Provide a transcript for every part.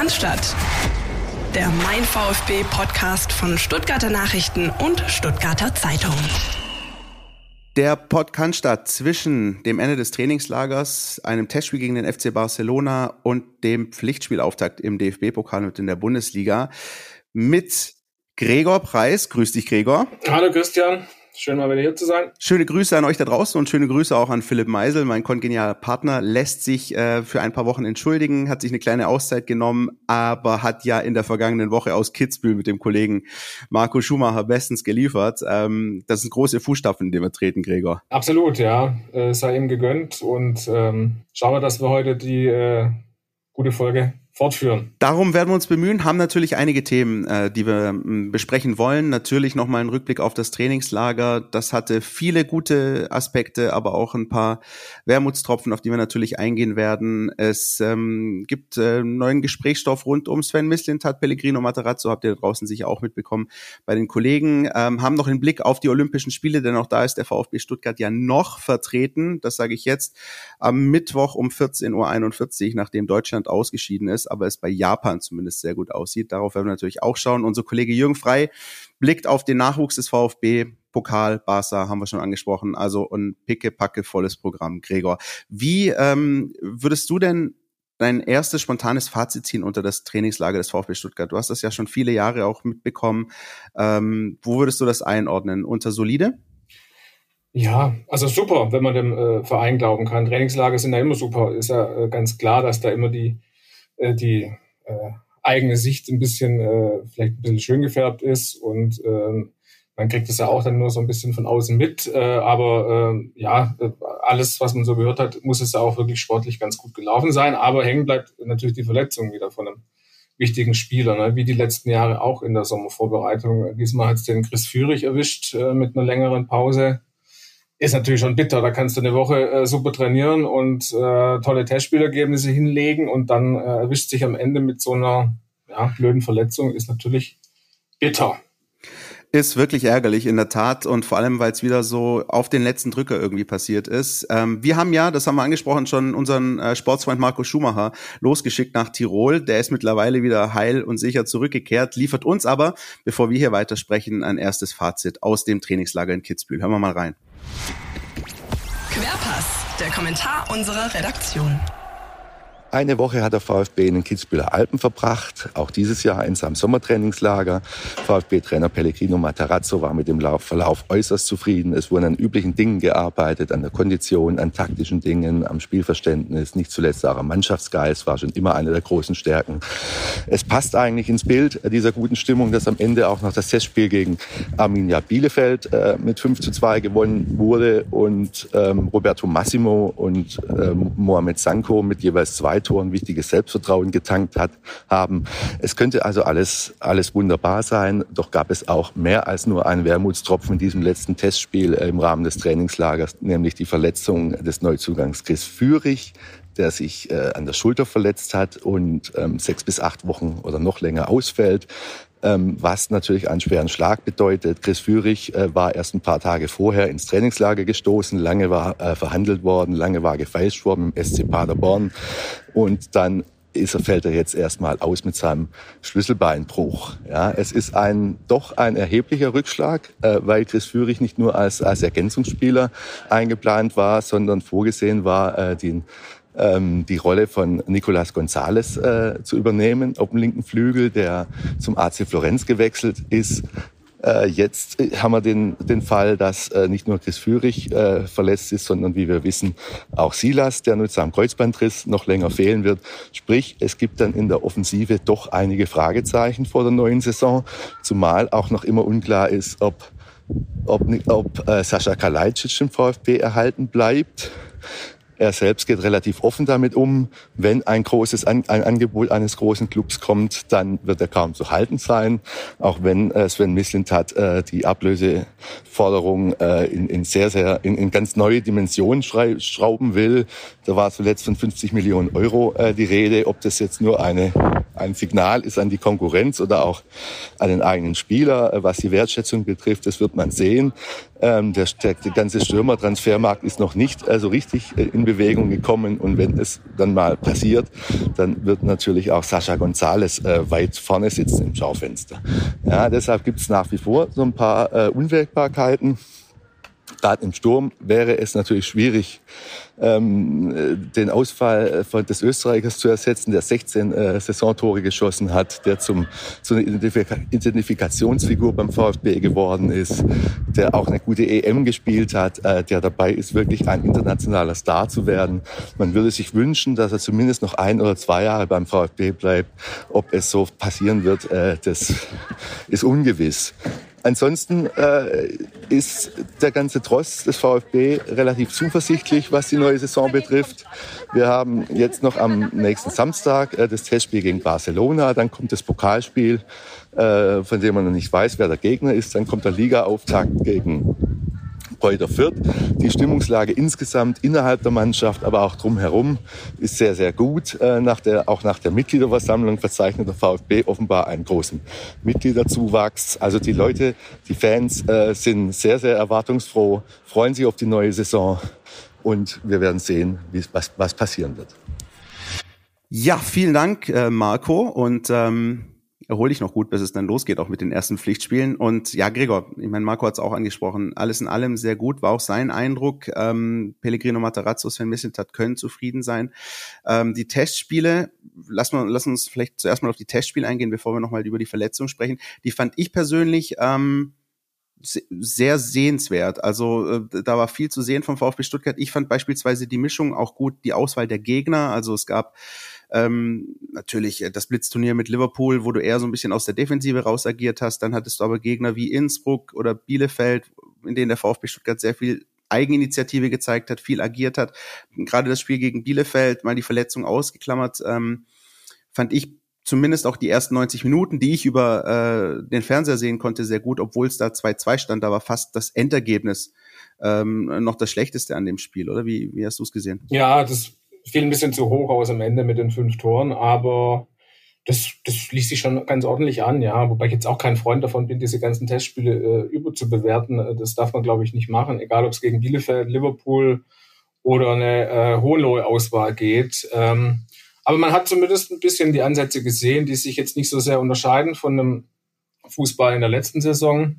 Cannstatt. Der Mein VfB Podcast von Stuttgarter Nachrichten und Stuttgarter Zeitung. Der Cannstatt zwischen dem Ende des Trainingslagers, einem Testspiel gegen den FC Barcelona und dem Pflichtspielauftakt im DFB-Pokal und in der Bundesliga mit Gregor Preis. Grüß dich, Gregor. Hallo, Christian. Schön mal wieder hier zu sein. Schöne Grüße an euch da draußen und schöne Grüße auch an Philipp Meisel, mein kongenialer Partner, lässt sich äh, für ein paar Wochen entschuldigen, hat sich eine kleine Auszeit genommen, aber hat ja in der vergangenen Woche aus Kitzbühel mit dem Kollegen Marco Schumacher bestens geliefert. Ähm, das sind große Fußstapfen, in denen wir treten, Gregor. Absolut, ja. Äh, sei ihm gegönnt und ähm, schauen wir, dass wir heute die äh, gute Folge fortführen. Darum werden wir uns bemühen, haben natürlich einige Themen, äh, die wir m, besprechen wollen. Natürlich nochmal einen Rückblick auf das Trainingslager. Das hatte viele gute Aspekte, aber auch ein paar Wermutstropfen, auf die wir natürlich eingehen werden. Es ähm, gibt äh, neuen Gesprächsstoff rund um Sven Mislintat, Pellegrino Materazzo, habt ihr da draußen sicher auch mitbekommen bei den Kollegen. Ähm, haben noch einen Blick auf die Olympischen Spiele, denn auch da ist der VfB Stuttgart ja noch vertreten. Das sage ich jetzt am Mittwoch um 14.41 Uhr, nachdem Deutschland ausgeschieden ist aber es bei Japan zumindest sehr gut aussieht. Darauf werden wir natürlich auch schauen. Unser Kollege Jürgen Frei blickt auf den Nachwuchs des VfB. Pokal, Barca haben wir schon angesprochen. Also ein picke-packe volles Programm, Gregor. Wie ähm, würdest du denn dein erstes spontanes Fazit ziehen unter das Trainingslager des VfB Stuttgart? Du hast das ja schon viele Jahre auch mitbekommen. Ähm, wo würdest du das einordnen? Unter solide? Ja, also super, wenn man dem äh, Verein glauben kann. Trainingslager sind ja immer super. Ist ja äh, ganz klar, dass da immer die äh, die äh, eigene Sicht ein bisschen, äh, vielleicht ein bisschen schön gefärbt ist und äh, man kriegt es ja auch dann nur so ein bisschen von außen mit. Äh, aber äh, ja, alles, was man so gehört hat, muss es ja auch wirklich sportlich ganz gut gelaufen sein. Aber hängen bleibt natürlich die Verletzung wieder von einem wichtigen Spieler, ne? wie die letzten Jahre auch in der Sommervorbereitung. Diesmal hat es den Chris Führig erwischt äh, mit einer längeren Pause ist natürlich schon bitter. Da kannst du eine Woche äh, super trainieren und äh, tolle Testspielergebnisse hinlegen und dann äh, erwischt sich am Ende mit so einer ja, blöden Verletzung, ist natürlich bitter. Ist wirklich ärgerlich, in der Tat. Und vor allem, weil es wieder so auf den letzten Drücker irgendwie passiert ist. Ähm, wir haben ja, das haben wir angesprochen, schon unseren äh, Sportsfreund Marco Schumacher losgeschickt nach Tirol. Der ist mittlerweile wieder heil und sicher zurückgekehrt, liefert uns aber, bevor wir hier weitersprechen, ein erstes Fazit aus dem Trainingslager in Kitzbühel. Hören wir mal rein. Querpass, der Kommentar unserer Redaktion. Eine Woche hat der VfB in den Kitzbüheler Alpen verbracht, auch dieses Jahr in seinem Sommertrainingslager. VfB-Trainer Pellegrino Matarazzo war mit dem Verlauf äußerst zufrieden. Es wurden an üblichen Dingen gearbeitet, an der Kondition, an taktischen Dingen, am Spielverständnis. Nicht zuletzt auch am Mannschaftsgeist war schon immer eine der großen Stärken. Es passt eigentlich ins Bild dieser guten Stimmung, dass am Ende auch noch das Testspiel gegen Arminia Bielefeld äh, mit 5 zu 2 gewonnen wurde und ähm, Roberto Massimo und ähm, Mohamed Sanko mit jeweils zwei zwei Toren wichtiges Selbstvertrauen getankt hat, haben. Es könnte also alles, alles wunderbar sein, doch gab es auch mehr als nur einen Wermutstropfen in diesem letzten Testspiel äh, im Rahmen des Trainingslagers, nämlich die Verletzung des Neuzugangs Chris Führig, der sich äh, an der Schulter verletzt hat und ähm, sechs bis acht Wochen oder noch länger ausfällt. Ähm, was natürlich einen schweren Schlag bedeutet. Chris Führig äh, war erst ein paar Tage vorher ins Trainingslager gestoßen, lange war äh, verhandelt worden, lange war gefeilscht worden im SC Paderborn und dann ist er, fällt er jetzt erstmal aus mit seinem Schlüsselbeinbruch. Ja, es ist ein doch ein erheblicher Rückschlag, äh, weil Chris Führig nicht nur als, als Ergänzungsspieler eingeplant war, sondern vorgesehen war, äh, den ähm, die Rolle von Nicolas González äh, zu übernehmen auf dem linken Flügel, der zum AC Florenz gewechselt ist. Äh, jetzt haben wir den, den Fall, dass äh, nicht nur Chris Führig äh, verletzt ist, sondern wie wir wissen auch Silas, der mit seinem Kreuzbandriss noch länger fehlen wird. Sprich, es gibt dann in der Offensive doch einige Fragezeichen vor der neuen Saison, zumal auch noch immer unklar ist, ob ob, ob äh, Sascha Kalajdzic im VfB erhalten bleibt. Er selbst geht relativ offen damit um. Wenn ein großes ein Angebot eines großen Clubs kommt, dann wird er kaum zu halten sein. Auch wenn äh, Sven Mislintat äh, die Ablöseforderung äh, in, in sehr, sehr, in, in ganz neue Dimensionen schrauben will. Da war zuletzt von 50 Millionen Euro äh, die Rede. Ob das jetzt nur eine ein Signal ist an die Konkurrenz oder auch an den eigenen Spieler, äh, was die Wertschätzung betrifft. Das wird man sehen. Ähm, der, der, der ganze Stürmertransfermarkt ist noch nicht also richtig äh, in Bewegung gekommen. Und wenn es dann mal passiert, dann wird natürlich auch Sascha González äh, weit vorne sitzen im Schaufenster. Ja, deshalb gibt es nach wie vor so ein paar äh, Unwägbarkeiten. Gerade im Sturm wäre es natürlich schwierig, ähm, den Ausfall von des Österreichers zu ersetzen, der 16 äh, Saisontore geschossen hat, der zum zu einer Identifika Identifikationsfigur beim VfB geworden ist, der auch eine gute EM gespielt hat, äh, der dabei ist, wirklich ein internationaler Star zu werden. Man würde sich wünschen, dass er zumindest noch ein oder zwei Jahre beim VfB bleibt. Ob es so passieren wird, äh, das ist ungewiss. Ansonsten äh, ist der ganze Tross des VfB relativ zuversichtlich, was die neue Saison betrifft. Wir haben jetzt noch am nächsten Samstag äh, das Testspiel gegen Barcelona, dann kommt das Pokalspiel, äh, von dem man noch nicht weiß, wer der Gegner ist, dann kommt der Ligaauftakt gegen Kräuter Fürth. Die Stimmungslage insgesamt innerhalb der Mannschaft, aber auch drumherum ist sehr, sehr gut. Äh, nach der, auch nach der Mitgliederversammlung verzeichnet der VfB offenbar einen großen Mitgliederzuwachs. Also die Leute, die Fans äh, sind sehr, sehr erwartungsfroh, freuen sich auf die neue Saison und wir werden sehen, was, was passieren wird. Ja, vielen Dank, äh, Marco. Und ähm, erhol dich noch gut, bis es dann losgeht, auch mit den ersten Pflichtspielen. Und ja, Gregor, ich meine, Marco hat es auch angesprochen, alles in allem sehr gut, war auch sein Eindruck. Ähm, Pellegrino Matarazzo, Sven Mislintat können zufrieden sein. Ähm, die Testspiele, lass, mal, lass uns vielleicht zuerst mal auf die Testspiele eingehen, bevor wir nochmal über die Verletzung sprechen. Die fand ich persönlich ähm, sehr sehenswert. Also äh, da war viel zu sehen vom VfB Stuttgart. Ich fand beispielsweise die Mischung auch gut, die Auswahl der Gegner. Also es gab ähm, natürlich äh, das Blitzturnier mit Liverpool, wo du eher so ein bisschen aus der Defensive raus agiert hast. Dann hattest du aber Gegner wie Innsbruck oder Bielefeld, in denen der VfB Stuttgart sehr viel Eigeninitiative gezeigt hat, viel agiert hat. Gerade das Spiel gegen Bielefeld, mal die Verletzung ausgeklammert, ähm, fand ich zumindest auch die ersten 90 Minuten, die ich über äh, den Fernseher sehen konnte, sehr gut, obwohl es da 2-2 stand, da war fast das Endergebnis ähm, noch das Schlechteste an dem Spiel, oder? Wie, wie hast du es gesehen? Ja, das fiel ein bisschen zu hoch aus am Ende mit den fünf Toren, aber das, das schließt sich schon ganz ordentlich an, ja. Wobei ich jetzt auch kein Freund davon bin, diese ganzen Testspiele äh, überzubewerten. Äh, das darf man, glaube ich, nicht machen, egal ob es gegen Bielefeld, Liverpool oder eine äh, Hohenlohe-Auswahl geht. Ähm, aber man hat zumindest ein bisschen die Ansätze gesehen, die sich jetzt nicht so sehr unterscheiden von einem Fußball in der letzten Saison.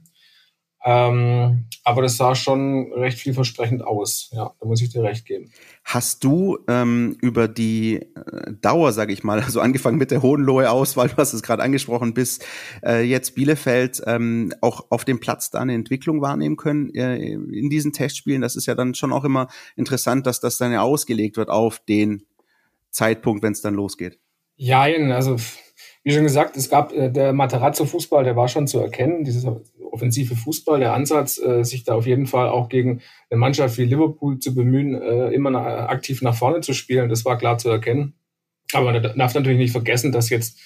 Ähm, aber das sah schon recht vielversprechend aus. Ja, da muss ich dir recht geben. Hast du ähm, über die äh, Dauer, sage ich mal, also angefangen mit der Hohenlohe-Auswahl, du hast es gerade angesprochen, bis äh, jetzt Bielefeld ähm, auch auf dem Platz da eine Entwicklung wahrnehmen können äh, in diesen Testspielen? Das ist ja dann schon auch immer interessant, dass das dann ja ausgelegt wird auf den Zeitpunkt, wenn es dann losgeht. Ja, also wie schon gesagt, es gab äh, der Materazzo-Fußball, der war schon zu erkennen, dieses offensive Fußball, der Ansatz, äh, sich da auf jeden Fall auch gegen eine Mannschaft wie Liverpool zu bemühen, äh, immer na, aktiv nach vorne zu spielen, das war klar zu erkennen. Aber man darf natürlich nicht vergessen, dass jetzt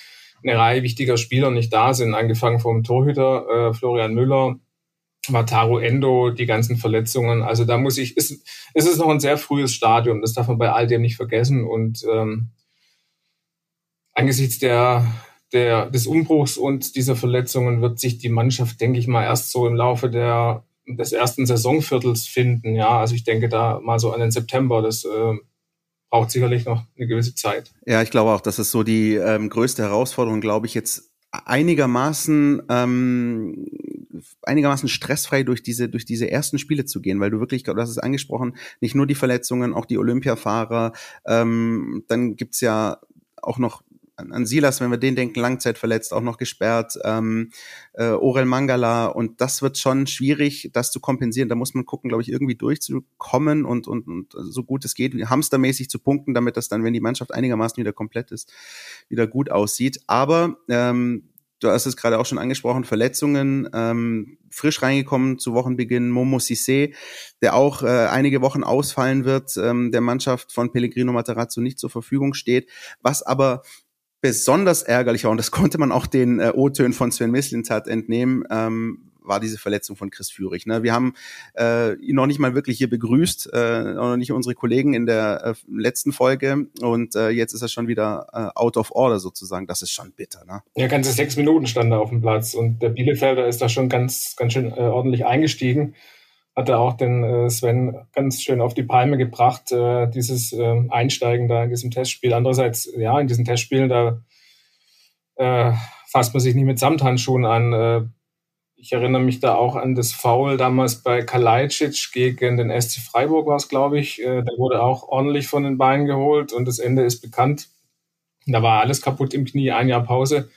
eine Reihe wichtiger Spieler nicht da sind, angefangen vom Torhüter äh, Florian Müller, Wataru Endo, die ganzen Verletzungen. Also da muss ich, ist, ist es noch ein sehr frühes Stadium, das darf man bei all dem nicht vergessen. Und ähm, angesichts der der, des Umbruchs und dieser Verletzungen wird sich die Mannschaft, denke ich mal, erst so im Laufe der, des ersten Saisonviertels finden. Ja, also ich denke da mal so an den September. Das äh, braucht sicherlich noch eine gewisse Zeit. Ja, ich glaube auch, das ist so die ähm, größte Herausforderung, glaube ich, jetzt einigermaßen ähm, einigermaßen stressfrei durch diese durch diese ersten Spiele zu gehen, weil du wirklich, du hast es angesprochen, nicht nur die Verletzungen, auch die Olympiafahrer, ähm, dann gibt's ja auch noch an, Silas, wenn wir den denken, langzeitverletzt, auch noch gesperrt, ähm, äh, Orel Mangala und das wird schon schwierig, das zu kompensieren. Da muss man gucken, glaube ich, irgendwie durchzukommen und, und, und so gut es geht, hamstermäßig zu punkten, damit das dann, wenn die Mannschaft einigermaßen wieder komplett ist, wieder gut aussieht. Aber ähm, du hast es gerade auch schon angesprochen, Verletzungen, ähm, frisch reingekommen zu Wochenbeginn, Momo Sissé, der auch äh, einige Wochen ausfallen wird, ähm, der Mannschaft von Pellegrino Materazzo nicht zur Verfügung steht, was aber besonders ärgerlich war, und das konnte man auch den äh, O-Tönen von Sven Mislintat entnehmen, ähm, war diese Verletzung von Chris Führig. Ne? Wir haben äh, ihn noch nicht mal wirklich hier begrüßt, äh, noch nicht unsere Kollegen in der äh, letzten Folge und äh, jetzt ist er schon wieder äh, out of order sozusagen. Das ist schon bitter. Ne? Ja, ganze sechs Minuten stand er auf dem Platz und der Bielefelder ist da schon ganz, ganz schön äh, ordentlich eingestiegen. Hat er auch den äh, Sven ganz schön auf die Palme gebracht, äh, dieses äh, Einsteigen da in diesem Testspiel. Andererseits, ja, in diesen Testspielen, da äh, fasst man sich nicht mit Samthandschuhen an. Äh, ich erinnere mich da auch an das Foul damals bei Kalajdzic gegen den SC Freiburg war es, glaube ich. Äh, der wurde auch ordentlich von den Beinen geholt und das Ende ist bekannt. Da war alles kaputt im Knie, ein Jahr Pause.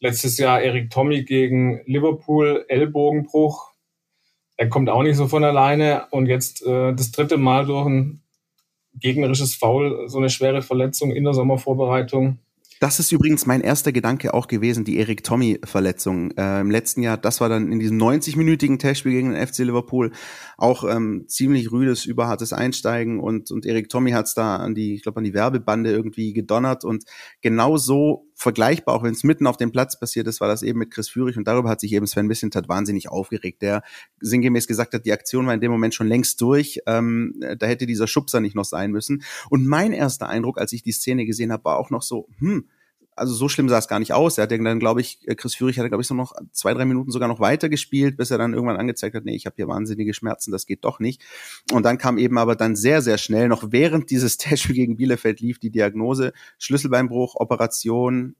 Letztes Jahr Erik Tommy gegen Liverpool, Ellbogenbruch. Er kommt auch nicht so von alleine. Und jetzt äh, das dritte Mal durch ein gegnerisches Foul, so eine schwere Verletzung in der Sommervorbereitung. Das ist übrigens mein erster Gedanke auch gewesen, die Erik Tommy-Verletzung äh, im letzten Jahr. Das war dann in diesem 90-minütigen Testspiel gegen den FC Liverpool auch ähm, ziemlich rüdes, überhartes Einsteigen und, und Erik Tommy hat's da an die, ich glaube, an die Werbebande irgendwie gedonnert und genau so vergleichbar, auch wenn es mitten auf dem Platz passiert ist, war das eben mit Chris Führig und darüber hat sich eben Sven Missentat wahnsinnig aufgeregt, der sinngemäß gesagt hat, die Aktion war in dem Moment schon längst durch, ähm, da hätte dieser Schubser nicht noch sein müssen. Und mein erster Eindruck, als ich die Szene gesehen habe, war auch noch so, hm, also so schlimm sah es gar nicht aus. Er hat dann, glaube ich, äh, Chris Führig hatte, glaube ich, so noch zwei, drei Minuten sogar noch weiter gespielt, bis er dann irgendwann angezeigt hat, nee, ich habe hier wahnsinnige Schmerzen, das geht doch nicht. Und dann kam eben aber dann sehr, sehr schnell, noch während dieses Testspiel gegen Bielefeld lief, die Diagnose, Schlüsselbeinbruch, Operation,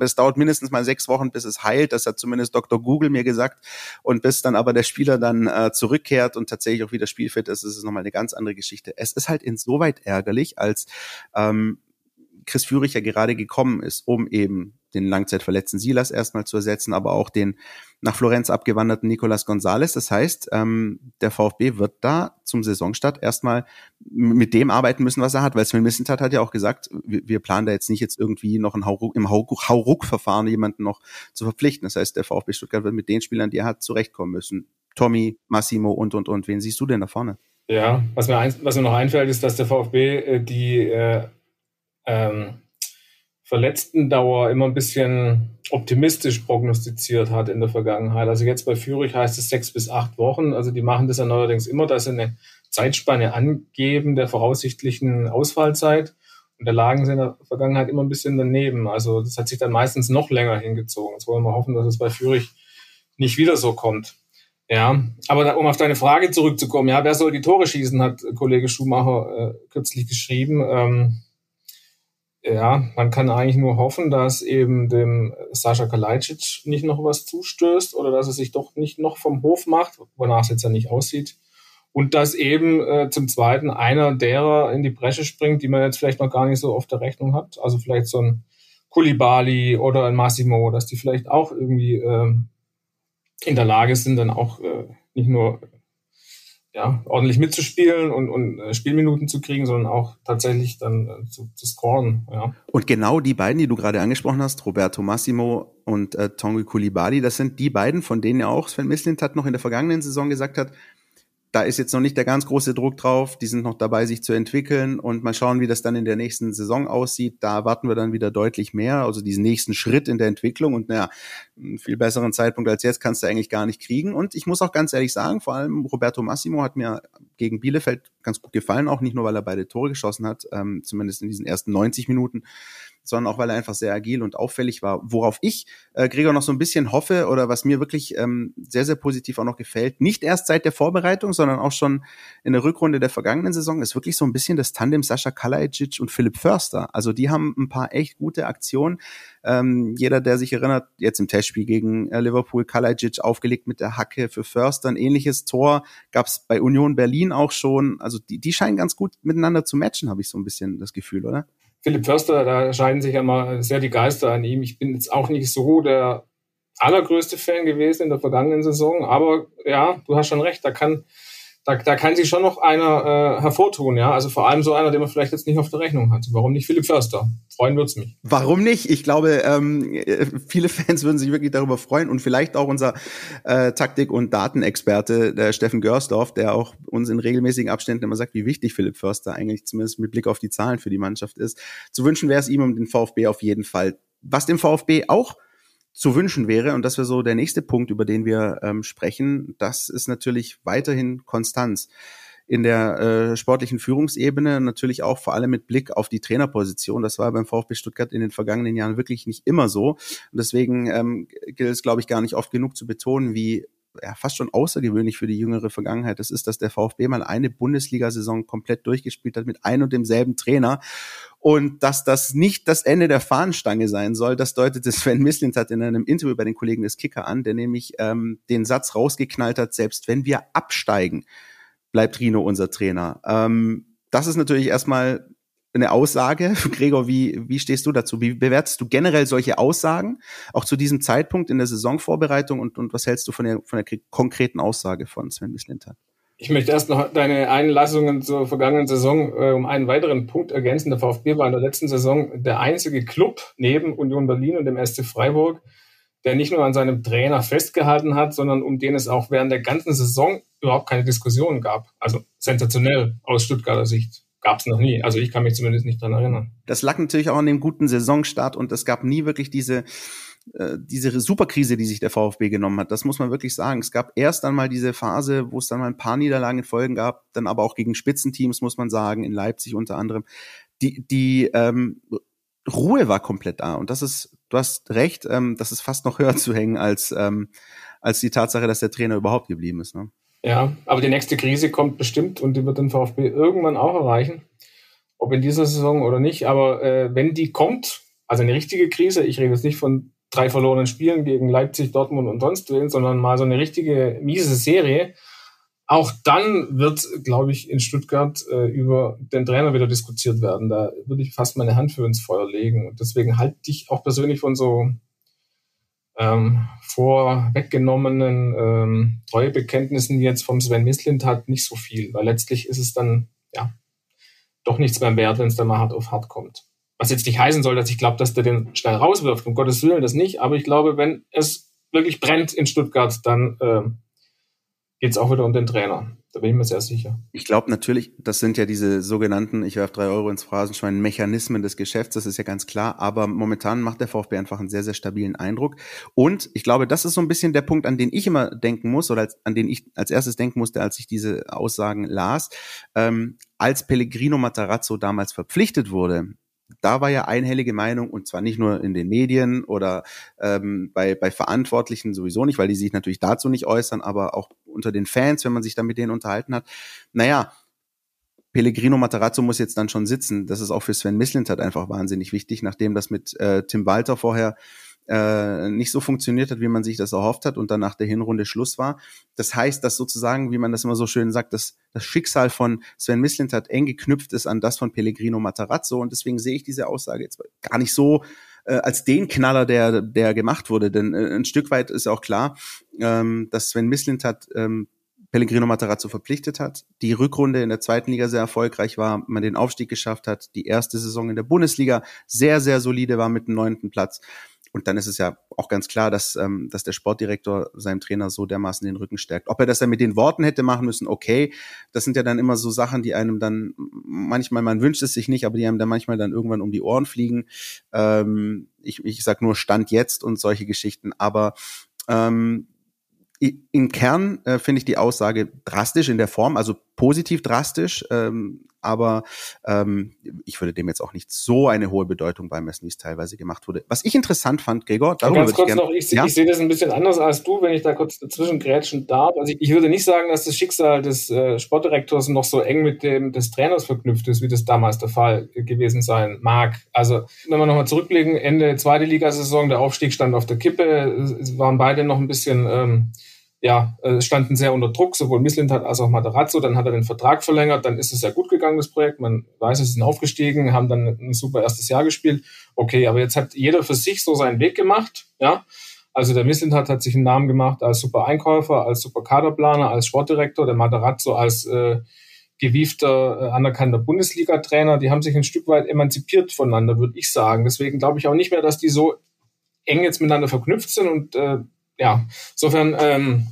es dauert mindestens mal sechs Wochen, bis es heilt. Das hat zumindest Dr. Google mir gesagt. Und bis dann aber der Spieler dann äh, zurückkehrt und tatsächlich auch wieder spielfit ist, ist es nochmal eine ganz andere Geschichte. Es ist halt insoweit ärgerlich, als ähm, Chris Führig ja gerade gekommen ist, um eben den langzeitverletzten Silas erstmal zu ersetzen, aber auch den nach Florenz abgewanderten Nicolas Gonzalez. Das heißt, ähm, der VfB wird da zum Saisonstart erstmal mit dem arbeiten müssen, was er hat, weil Sven Missentat hat ja auch gesagt, wir, wir planen da jetzt nicht jetzt irgendwie noch ein Hauruck, im Hauruck-Verfahren jemanden noch zu verpflichten. Das heißt, der VfB Stuttgart wird mit den Spielern, die er hat, zurechtkommen müssen. Tommy, Massimo und, und, und. Wen siehst du denn da vorne? Ja, was mir, ein, was mir noch einfällt, ist, dass der VfB äh, die äh, ähm, Verletztendauer immer ein bisschen optimistisch prognostiziert hat in der Vergangenheit. Also jetzt bei Fürich heißt es sechs bis acht Wochen. Also die machen das ja neuerdings immer, dass sie eine Zeitspanne angeben der voraussichtlichen Ausfallzeit. Und da lagen sie in der Vergangenheit immer ein bisschen daneben. Also das hat sich dann meistens noch länger hingezogen. Jetzt wollen wir hoffen, dass es bei Fürich nicht wieder so kommt. Ja, aber da, um auf deine Frage zurückzukommen, ja, wer soll die Tore schießen, hat Kollege Schumacher äh, kürzlich geschrieben. Ähm, ja, man kann eigentlich nur hoffen, dass eben dem Sascha Kalajdzic nicht noch was zustößt oder dass er sich doch nicht noch vom Hof macht, wonach es jetzt ja nicht aussieht. Und dass eben äh, zum Zweiten einer derer in die Bresche springt, die man jetzt vielleicht noch gar nicht so auf der Rechnung hat. Also vielleicht so ein Kulibali oder ein Massimo, dass die vielleicht auch irgendwie äh, in der Lage sind, dann auch äh, nicht nur ja, ordentlich mitzuspielen und, und äh, Spielminuten zu kriegen, sondern auch tatsächlich dann äh, zu, zu scoren. Ja. Und genau die beiden, die du gerade angesprochen hast, Roberto Massimo und äh, Tongi Kulibali, das sind die beiden, von denen ja auch Sven Mislint hat noch in der vergangenen Saison gesagt hat, da ist jetzt noch nicht der ganz große Druck drauf. Die sind noch dabei, sich zu entwickeln und mal schauen, wie das dann in der nächsten Saison aussieht. Da erwarten wir dann wieder deutlich mehr, also diesen nächsten Schritt in der Entwicklung und naja, einen viel besseren Zeitpunkt als jetzt kannst du eigentlich gar nicht kriegen. Und ich muss auch ganz ehrlich sagen, vor allem Roberto Massimo hat mir gegen Bielefeld ganz gut gefallen, auch nicht nur, weil er beide Tore geschossen hat, ähm, zumindest in diesen ersten 90 Minuten, sondern auch weil er einfach sehr agil und auffällig war. Worauf ich, äh, Gregor, noch so ein bisschen hoffe oder was mir wirklich ähm, sehr, sehr positiv auch noch gefällt, nicht erst seit der Vorbereitung, sondern auch schon in der Rückrunde der vergangenen Saison, ist wirklich so ein bisschen das Tandem Sascha Kalajic und Philipp Förster. Also die haben ein paar echt gute Aktionen. Ähm, jeder, der sich erinnert, jetzt im Testspiel gegen äh, Liverpool, Kalajic aufgelegt mit der Hacke für Förster. Ein ähnliches Tor gab es bei Union Berlin auch schon. Also die, die scheinen ganz gut miteinander zu matchen, habe ich so ein bisschen das Gefühl, oder? Philipp Förster, da scheiden sich ja mal sehr die Geister an ihm. Ich bin jetzt auch nicht so der allergrößte Fan gewesen in der vergangenen Saison, aber ja, du hast schon recht, da kann da, da kann sich schon noch einer äh, hervortun, ja. Also vor allem so einer, den man vielleicht jetzt nicht auf der Rechnung hat. Warum nicht Philipp Förster? Freuen wird's mich. Warum nicht? Ich glaube, ähm, viele Fans würden sich wirklich darüber freuen und vielleicht auch unser äh, Taktik- und Datenexperte, der Steffen Görsdorf, der auch uns in regelmäßigen Abständen immer sagt, wie wichtig Philipp Förster eigentlich zumindest mit Blick auf die Zahlen für die Mannschaft ist. Zu wünschen wäre es ihm um den VfB auf jeden Fall. Was dem VfB auch zu wünschen wäre, und das wäre so der nächste Punkt, über den wir ähm, sprechen, das ist natürlich weiterhin Konstanz in der äh, sportlichen Führungsebene, natürlich auch vor allem mit Blick auf die Trainerposition. Das war beim VfB Stuttgart in den vergangenen Jahren wirklich nicht immer so. Und deswegen ähm, gilt es, glaube ich, gar nicht oft genug zu betonen, wie ja, fast schon außergewöhnlich für die jüngere Vergangenheit das ist, dass der VfB mal eine Bundesliga-Saison komplett durchgespielt hat mit ein und demselben Trainer. Und dass das nicht das Ende der Fahnenstange sein soll, das deutete Sven Mislint hat in einem Interview bei den Kollegen des Kicker an, der nämlich ähm, den Satz rausgeknallt hat, selbst wenn wir absteigen, bleibt Rino unser Trainer. Ähm, das ist natürlich erstmal eine Aussage. Gregor, wie, wie stehst du dazu? Wie bewertest du generell solche Aussagen, auch zu diesem Zeitpunkt in der Saisonvorbereitung und, und was hältst du von der, von der konkreten Aussage von Sven Mislintat? Ich möchte erst noch deine Einlassungen zur vergangenen Saison äh, um einen weiteren Punkt ergänzen. Der VfB war in der letzten Saison der einzige Club neben Union Berlin und dem SC Freiburg, der nicht nur an seinem Trainer festgehalten hat, sondern um den es auch während der ganzen Saison überhaupt keine Diskussionen gab. Also sensationell aus Stuttgarter Sicht gab es noch nie. Also ich kann mich zumindest nicht dran erinnern. Das lag natürlich auch an dem guten Saisonstart und es gab nie wirklich diese äh, diese Superkrise, die sich der VfB genommen hat. Das muss man wirklich sagen. Es gab erst einmal diese Phase, wo es dann mal ein paar Niederlagen in Folgen gab, dann aber auch gegen Spitzenteams, muss man sagen, in Leipzig unter anderem. Die, die ähm, Ruhe war komplett da. Und das ist, du hast recht, ähm, das ist fast noch höher zu hängen als, ähm, als die Tatsache, dass der Trainer überhaupt geblieben ist. Ne? Ja, aber die nächste Krise kommt bestimmt und die wird den VfB irgendwann auch erreichen. Ob in dieser Saison oder nicht. Aber äh, wenn die kommt, also eine richtige Krise, ich rede jetzt nicht von drei verlorenen Spielen gegen Leipzig, Dortmund und sonst wen, sondern mal so eine richtige miese Serie. Auch dann wird, glaube ich, in Stuttgart äh, über den Trainer wieder diskutiert werden. Da würde ich fast meine Hand für ins Feuer legen. Und deswegen halte ich auch persönlich von so ähm, vorweggenommenen ähm, Treuebekenntnissen jetzt vom Sven Mislint hat nicht so viel, weil letztlich ist es dann ja doch nichts mehr wert, wenn es dann mal hart auf hart kommt. Was jetzt nicht heißen soll, dass ich glaube, dass der den schnell rauswirft, um Gottes Willen das nicht, aber ich glaube, wenn es wirklich brennt in Stuttgart, dann äh, geht es auch wieder um den Trainer. Da bin ich mir sehr sicher. Ich glaube natürlich, das sind ja diese sogenannten, ich werfe drei Euro ins Phrasenschwein, Mechanismen des Geschäfts, das ist ja ganz klar. Aber momentan macht der VfB einfach einen sehr, sehr stabilen Eindruck. Und ich glaube, das ist so ein bisschen der Punkt, an den ich immer denken muss oder als, an den ich als erstes denken musste, als ich diese Aussagen las. Ähm, als Pellegrino Matarazzo damals verpflichtet wurde, da war ja einhellige Meinung und zwar nicht nur in den Medien oder ähm, bei, bei Verantwortlichen sowieso nicht, weil die sich natürlich dazu nicht äußern, aber auch unter den Fans, wenn man sich da mit denen unterhalten hat. Naja, Pellegrino Matarazzo muss jetzt dann schon sitzen. Das ist auch für Sven Mislintat einfach wahnsinnig wichtig, nachdem das mit äh, Tim Walter vorher äh, nicht so funktioniert hat, wie man sich das erhofft hat und dann nach der Hinrunde Schluss war. Das heißt, dass sozusagen, wie man das immer so schön sagt, dass das Schicksal von Sven Mislintat eng geknüpft ist an das von Pellegrino Matarazzo und deswegen sehe ich diese Aussage jetzt gar nicht so äh, als den Knaller, der, der gemacht wurde, denn äh, ein Stück weit ist auch klar, ähm, dass Sven Mislintat ähm, Pellegrino Matarazzo verpflichtet hat, die Rückrunde in der zweiten Liga sehr erfolgreich war, man den Aufstieg geschafft hat, die erste Saison in der Bundesliga sehr, sehr solide war mit dem neunten Platz. Und dann ist es ja auch ganz klar, dass, ähm, dass der Sportdirektor seinem Trainer so dermaßen den Rücken stärkt. Ob er das dann mit den Worten hätte machen müssen, okay. Das sind ja dann immer so Sachen, die einem dann manchmal, man wünscht es sich nicht, aber die einem dann manchmal dann irgendwann um die Ohren fliegen. Ähm, ich, ich sag nur Stand jetzt und solche Geschichten. Aber ähm, im Kern äh, finde ich die Aussage drastisch in der Form, also positiv drastisch, ähm, aber ähm, ich würde dem jetzt auch nicht so eine hohe Bedeutung beimessen, wie es teilweise gemacht wurde. Was ich interessant fand, Gregor, darüber Ganz kurz ich noch, ich, ja? ich sehe das ein bisschen anders als du, wenn ich da kurz dazwischen grätschen darf. Also ich, ich würde nicht sagen, dass das Schicksal des äh, Sportdirektors noch so eng mit dem des Trainers verknüpft ist, wie das damals der Fall gewesen sein mag. Also wenn wir nochmal zurückblicken, Ende zweite Ligasaison, der Aufstieg stand auf der Kippe, es waren beide noch ein bisschen ähm, ja, äh, standen sehr unter Druck, sowohl Misslintat als auch Materazzo. Dann hat er den Vertrag verlängert, dann ist es sehr gut gegangen, das Projekt. Man weiß, es sind aufgestiegen, haben dann ein super erstes Jahr gespielt. Okay, aber jetzt hat jeder für sich so seinen Weg gemacht, ja. Also der Misslintat hat sich einen Namen gemacht als super Einkäufer, als super Kaderplaner, als Sportdirektor, der Materazzo als äh, gewiefter, äh, anerkannter Bundesliga-Trainer. Die haben sich ein Stück weit emanzipiert voneinander, würde ich sagen. Deswegen glaube ich auch nicht mehr, dass die so eng jetzt miteinander verknüpft sind und äh, ja, insofern ähm,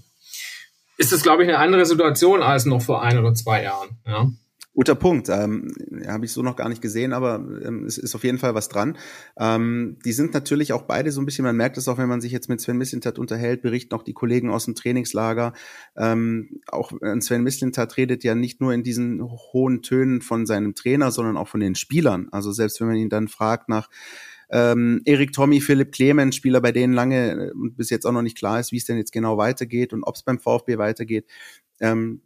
ist das, glaube ich, eine andere Situation als noch vor ein oder zwei Jahren. Ja. Guter Punkt. Ähm, Habe ich so noch gar nicht gesehen, aber ähm, es ist auf jeden Fall was dran. Ähm, die sind natürlich auch beide so ein bisschen, man merkt es auch, wenn man sich jetzt mit Sven Mislintat unterhält, berichten auch die Kollegen aus dem Trainingslager. Ähm, auch äh, Sven Mislintat redet ja nicht nur in diesen hohen Tönen von seinem Trainer, sondern auch von den Spielern. Also selbst wenn man ihn dann fragt nach ähm, Erik Tommy, Philipp Clemens, Spieler, bei denen lange äh, und bis jetzt auch noch nicht klar ist, wie es denn jetzt genau weitergeht und ob es beim VfB weitergeht ähm,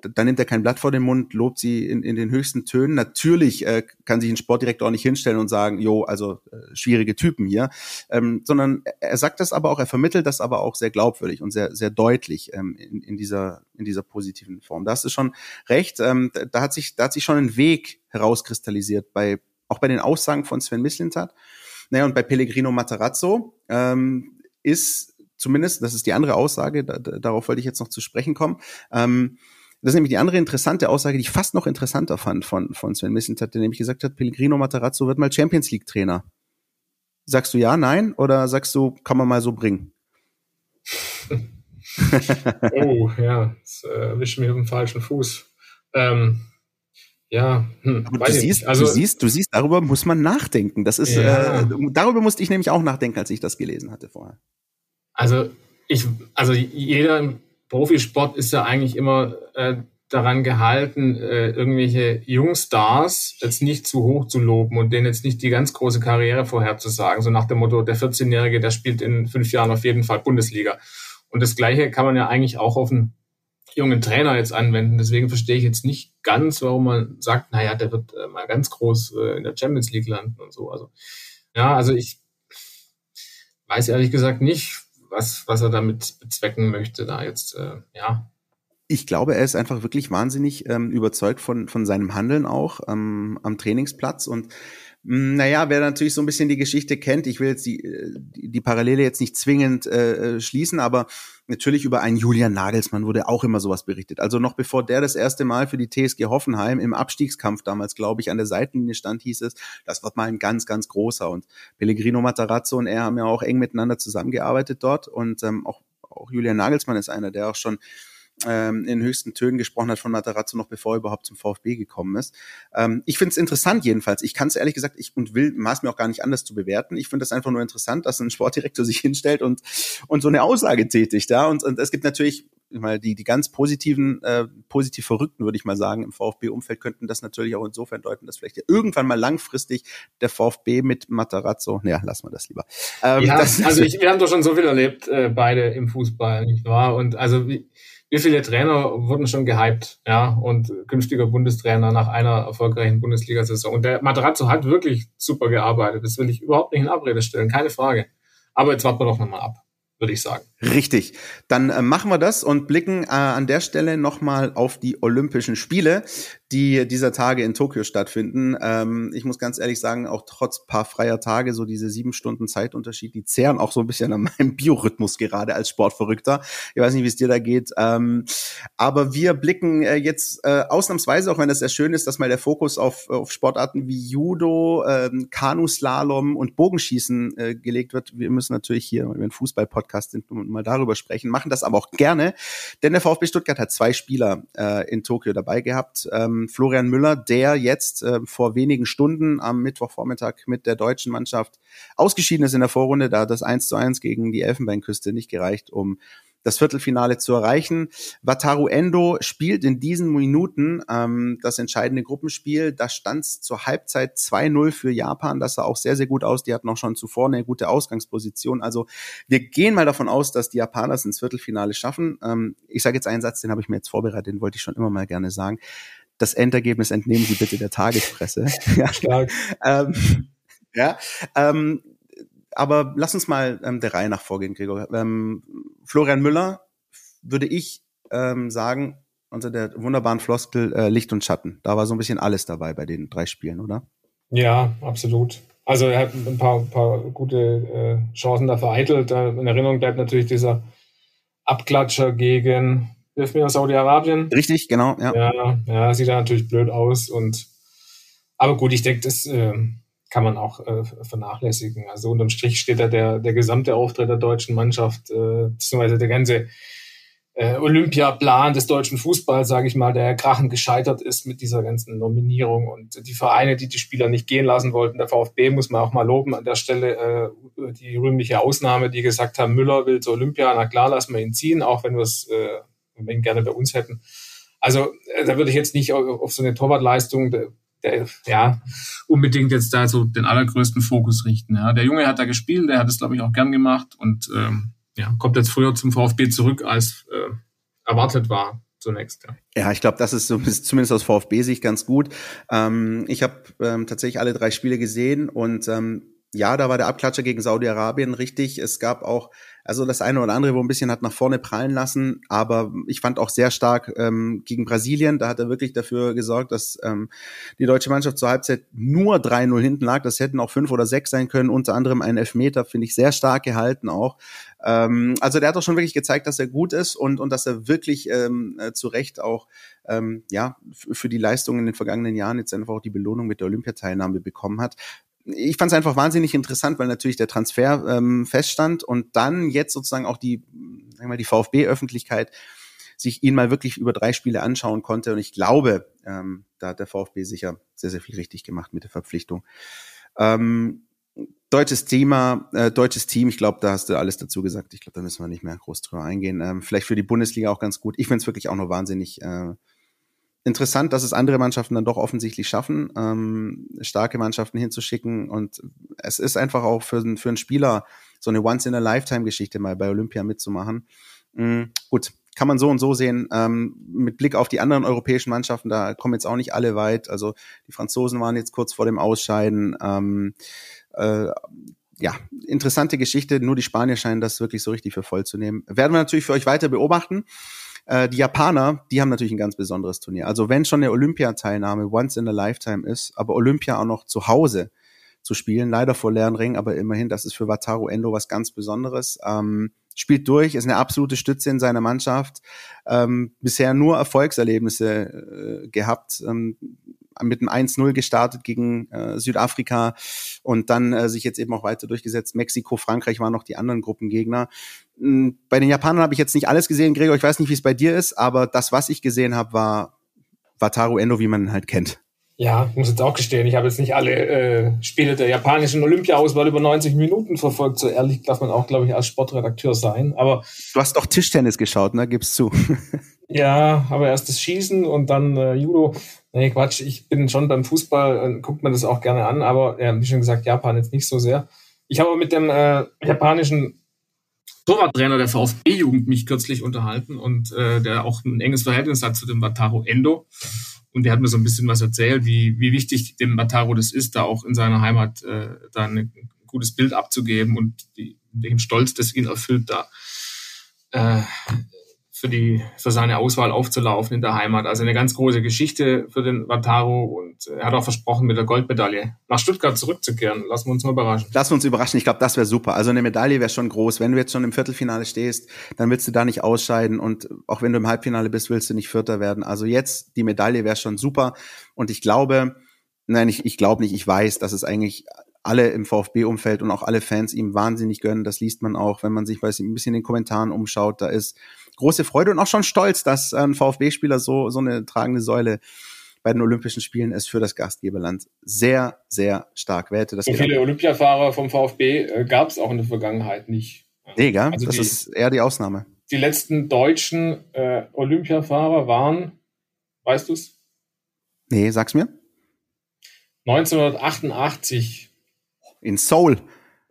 da nimmt er kein Blatt vor den Mund, lobt sie in, in den höchsten Tönen. Natürlich äh, kann sich ein Sportdirektor auch nicht hinstellen und sagen, jo, also äh, schwierige Typen hier, ähm, sondern er sagt das aber auch, er vermittelt das aber auch sehr glaubwürdig und sehr sehr deutlich ähm, in, in dieser in dieser positiven Form. Da hast du schon recht. Ähm, da hat sich da hat sich schon ein Weg herauskristallisiert bei auch bei den Aussagen von Sven Mislintat. Naja, und bei Pellegrino Matarazzo ähm, ist zumindest, das ist die andere Aussage, da, darauf wollte ich jetzt noch zu sprechen kommen. Ähm, das ist nämlich die andere interessante Aussage, die ich fast noch interessanter fand von, von Sven Mislintat, der nämlich gesagt hat, Pellegrino Matarazzo wird mal Champions League Trainer. Sagst du ja, nein? Oder sagst du, kann man mal so bringen? oh, ja, das äh, erwischt mich auf dem falschen Fuß. Ähm, ja, hm, Aber du siehst, also, du siehst, du siehst, darüber muss man nachdenken. Das ist, ja. äh, darüber musste ich nämlich auch nachdenken, als ich das gelesen hatte vorher. Also ich, also jeder im Profisport ist ja eigentlich immer äh, daran gehalten, äh, irgendwelche Jungstars jetzt nicht zu hoch zu loben und denen jetzt nicht die ganz große Karriere vorherzusagen. So nach dem Motto, der 14-Jährige, der spielt in fünf Jahren auf jeden Fall Bundesliga. Und das Gleiche kann man ja eigentlich auch auf einen jungen Trainer jetzt anwenden. Deswegen verstehe ich jetzt nicht ganz, warum man sagt, naja, der wird äh, mal ganz groß äh, in der Champions League landen und so. Also, ja, also ich weiß ehrlich gesagt nicht, was, was er damit bezwecken möchte, da jetzt, äh, ja. Ich glaube, er ist einfach wirklich wahnsinnig ähm, überzeugt von, von seinem Handeln auch ähm, am Trainingsplatz und naja, wer natürlich so ein bisschen die Geschichte kennt, ich will jetzt die, äh, die, die Parallele jetzt nicht zwingend äh, äh, schließen, aber natürlich über einen Julian Nagelsmann wurde auch immer sowas berichtet. Also noch bevor der das erste Mal für die TSG Hoffenheim im Abstiegskampf damals, glaube ich, an der Seitenlinie stand, hieß es, das wird mal ein ganz, ganz großer. Und Pellegrino Matarazzo und er haben ja auch eng miteinander zusammengearbeitet dort. Und ähm, auch, auch Julian Nagelsmann ist einer, der auch schon ähm, in höchsten Tönen gesprochen hat von Matarazzo noch bevor er überhaupt zum VfB gekommen ist. Ähm, ich finde es interessant jedenfalls. Ich kann es ehrlich gesagt, ich und will maß mir auch gar nicht anders zu bewerten. Ich finde es einfach nur interessant, dass ein Sportdirektor sich hinstellt und und so eine Aussage tätigt. Ja, und, und es gibt natürlich mal die die ganz positiven äh, positiv Verrückten würde ich mal sagen im VfB-Umfeld könnten das natürlich auch insofern deuten, dass vielleicht irgendwann mal langfristig der VfB mit Matarazzo, ja, lassen wir das lieber. Ähm, ja, das, also ich, wir haben doch schon so viel erlebt äh, beide im Fußball, nicht wahr? Und also wie, wie viele Trainer wurden schon gehypt, ja, und künftiger Bundestrainer nach einer erfolgreichen Bundesliga-Saison. Und der Materazzo hat wirklich super gearbeitet. Das will ich überhaupt nicht in Abrede stellen, keine Frage. Aber jetzt warten wir doch nochmal ab würde ich sagen. Richtig. Dann äh, machen wir das und blicken äh, an der Stelle nochmal auf die Olympischen Spiele, die dieser Tage in Tokio stattfinden. Ähm, ich muss ganz ehrlich sagen, auch trotz paar freier Tage, so diese sieben Stunden Zeitunterschied, die zehren auch so ein bisschen an meinem Biorhythmus gerade als Sportverrückter. Ich weiß nicht, wie es dir da geht. Ähm, aber wir blicken äh, jetzt äh, ausnahmsweise, auch wenn das sehr schön ist, dass mal der Fokus auf, auf Sportarten wie Judo, ähm, Kanuslalom und Bogenschießen äh, gelegt wird. Wir müssen natürlich hier, wenn wir ein Fußball-Podcast sind, mal darüber sprechen, machen das aber auch gerne, denn der VfB Stuttgart hat zwei Spieler äh, in Tokio dabei gehabt. Ähm, Florian Müller, der jetzt äh, vor wenigen Stunden am Mittwochvormittag mit der deutschen Mannschaft ausgeschieden ist in der Vorrunde. Da das 1 zu 1 gegen die Elfenbeinküste nicht gereicht, um das Viertelfinale zu erreichen. Wataru Endo spielt in diesen Minuten ähm, das entscheidende Gruppenspiel. Da stand es zur Halbzeit 2-0 für Japan. Das sah auch sehr, sehr gut aus. Die hatten auch schon zuvor eine gute Ausgangsposition. Also wir gehen mal davon aus, dass die Japaner es ins Viertelfinale schaffen. Ähm, ich sage jetzt einen Satz, den habe ich mir jetzt vorbereitet, den wollte ich schon immer mal gerne sagen das Endergebnis entnehmen Sie bitte der Tagespresse. ja. Ähm, ja, ähm, aber lass uns mal ähm, der Reihe nach vorgehen, Gregor. Ähm, Florian Müller würde ich ähm, sagen, unter der wunderbaren Floskel äh, Licht und Schatten. Da war so ein bisschen alles dabei bei den drei Spielen, oder? Ja, absolut. Also er hat ein paar, paar gute äh, Chancen da vereitelt. In Erinnerung bleibt natürlich dieser Abklatscher gegen hilf mir aus Saudi-Arabien. Richtig, genau, ja. ja. Ja, sieht da natürlich blöd aus und aber gut, ich denke, das äh, kann man auch äh, vernachlässigen. Also unterm Strich steht da der, der gesamte Auftritt der deutschen Mannschaft, äh, beziehungsweise der ganze äh, Olympiaplan des deutschen Fußballs, sage ich mal, der krachend gescheitert ist mit dieser ganzen Nominierung und die Vereine, die die Spieler nicht gehen lassen wollten. Der VfB muss man auch mal loben an der Stelle äh, die rühmliche Ausnahme, die gesagt haben, Müller will zur Olympia, na klar, lassen wir ihn ziehen, auch wenn wir es äh, ihn gerne bei uns hätten. Also äh, da würde ich jetzt nicht auf, auf so eine Torwartleistung ja, unbedingt jetzt da so den allergrößten Fokus richten. Ja. Der Junge hat da gespielt, der hat es, glaube ich, auch gern gemacht und ähm, ja, kommt jetzt früher zum VfB zurück, als äh, erwartet war zunächst. Ja, ja ich glaube, das ist so, zumindest aus VfB-Sicht ganz gut. Ähm, ich habe ähm, tatsächlich alle drei Spiele gesehen und ähm, ja, da war der Abklatscher gegen Saudi-Arabien richtig. Es gab auch, also das eine oder andere, wo ein bisschen hat nach vorne prallen lassen, aber ich fand auch sehr stark ähm, gegen Brasilien. Da hat er wirklich dafür gesorgt, dass ähm, die deutsche Mannschaft zur Halbzeit nur 3-0 hinten lag. Das hätten auch fünf oder sechs sein können. Unter anderem ein Elfmeter, finde ich, sehr stark gehalten auch. Ähm, also der hat doch schon wirklich gezeigt, dass er gut ist und, und dass er wirklich ähm, äh, zu Recht auch ähm, ja, für die Leistungen in den vergangenen Jahren jetzt einfach auch die Belohnung mit der Olympiateilnahme bekommen hat ich fand es einfach wahnsinnig interessant, weil natürlich der Transfer ähm, feststand und dann jetzt sozusagen auch die, sagen wir mal, die VfB-Öffentlichkeit sich ihn mal wirklich über drei Spiele anschauen konnte. Und ich glaube, ähm, da hat der VfB sicher sehr, sehr viel richtig gemacht mit der Verpflichtung. Ähm, deutsches Thema, äh, deutsches Team, ich glaube, da hast du alles dazu gesagt. Ich glaube, da müssen wir nicht mehr groß drüber eingehen. Ähm, vielleicht für die Bundesliga auch ganz gut. Ich finde es wirklich auch nur wahnsinnig äh, interessant, dass es andere Mannschaften dann doch offensichtlich schaffen, ähm, starke Mannschaften hinzuschicken. Und es ist einfach auch für, für einen Spieler so eine Once-in-a-Lifetime-Geschichte mal bei Olympia mitzumachen. Mhm, gut, kann man so und so sehen. Ähm, mit Blick auf die anderen europäischen Mannschaften, da kommen jetzt auch nicht alle weit. Also die Franzosen waren jetzt kurz vor dem Ausscheiden. Ähm, äh, ja, interessante Geschichte. Nur die Spanier scheinen das wirklich so richtig für voll zu nehmen. Werden wir natürlich für euch weiter beobachten. Äh, die Japaner, die haben natürlich ein ganz besonderes Turnier. Also wenn schon eine Olympiateilnahme once in a lifetime ist, aber Olympia auch noch zu Hause zu spielen, leider vor leeren Ring, aber immerhin, das ist für Wataru Endo was ganz Besonderes. Ähm, spielt durch, ist eine absolute Stütze in seiner Mannschaft. Ähm, bisher nur Erfolgserlebnisse äh, gehabt. Ähm, mit einem 1-0 gestartet gegen äh, Südafrika und dann äh, sich jetzt eben auch weiter durchgesetzt. Mexiko, Frankreich waren noch die anderen Gruppengegner. Hm, bei den Japanern habe ich jetzt nicht alles gesehen, Gregor. Ich weiß nicht, wie es bei dir ist, aber das, was ich gesehen habe, war Wataru Endo, wie man ihn halt kennt. Ja, ich muss jetzt auch gestehen, ich habe jetzt nicht alle äh, Spiele der japanischen Olympia-Auswahl über 90 Minuten verfolgt. So ehrlich darf man auch, glaube ich, als Sportredakteur sein. Aber du hast doch Tischtennis geschaut, ne? Gib's zu. ja, aber erst das Schießen und dann äh, Judo. Nee, Quatsch, ich bin schon beim Fußball, äh, guckt man das auch gerne an, aber ja, wie schon gesagt, Japan jetzt nicht so sehr. Ich habe mit dem äh, japanischen Torwarttrainer der VfB-Jugend mich kürzlich unterhalten und äh, der auch ein enges Verhältnis hat zu dem Wataru Endo. Und der hat mir so ein bisschen was erzählt, wie, wie wichtig dem Mataro das ist, da auch in seiner Heimat äh, da ein gutes Bild abzugeben und die, dem Stolz, das ihn erfüllt, da äh, für die für seine Auswahl aufzulaufen in der Heimat. Also eine ganz große Geschichte für den Wataru und er hat auch versprochen, mit der Goldmedaille nach Stuttgart zurückzukehren. Lassen wir uns mal überraschen. Lassen wir uns überraschen. Ich glaube, das wäre super. Also eine Medaille wäre schon groß. Wenn du jetzt schon im Viertelfinale stehst, dann willst du da nicht ausscheiden und auch wenn du im Halbfinale bist, willst du nicht Vierter werden. Also jetzt die Medaille wäre schon super und ich glaube, nein, ich, ich glaube nicht, ich weiß, dass es eigentlich alle im VfB-Umfeld und auch alle Fans ihm wahnsinnig gönnen. Das liest man auch, wenn man sich weiß, ein bisschen in den Kommentaren umschaut. Da ist große Freude und auch schon stolz, dass ein VfB-Spieler so, so eine tragende Säule bei den Olympischen Spielen ist für das Gastgeberland. Sehr, sehr stark. Wer hätte das so viele Olympiafahrer vom VfB äh, gab es auch in der Vergangenheit nicht. Nee, gell? Also das die, ist eher die Ausnahme. Die letzten deutschen äh, Olympiafahrer waren, weißt du es? Nee, sag's mir. 1988. In Seoul.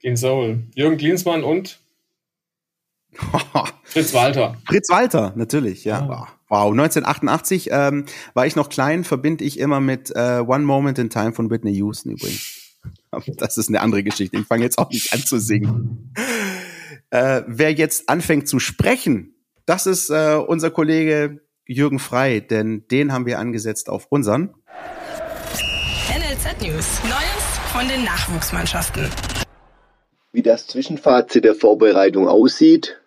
In Seoul. Jürgen Klinsmann und Fritz Walter. Fritz Walter, natürlich, ja. Ah. Wow, 1988 ähm, war ich noch klein, verbinde ich immer mit äh, One Moment in Time von Whitney Houston übrigens. das ist eine andere Geschichte. Ich fange jetzt auch nicht an zu singen. Äh, wer jetzt anfängt zu sprechen, das ist äh, unser Kollege Jürgen Frei, denn den haben wir angesetzt auf unseren NLZ News. Neues von den Nachwuchsmannschaften. Wie das Zwischenfazit der Vorbereitung aussieht,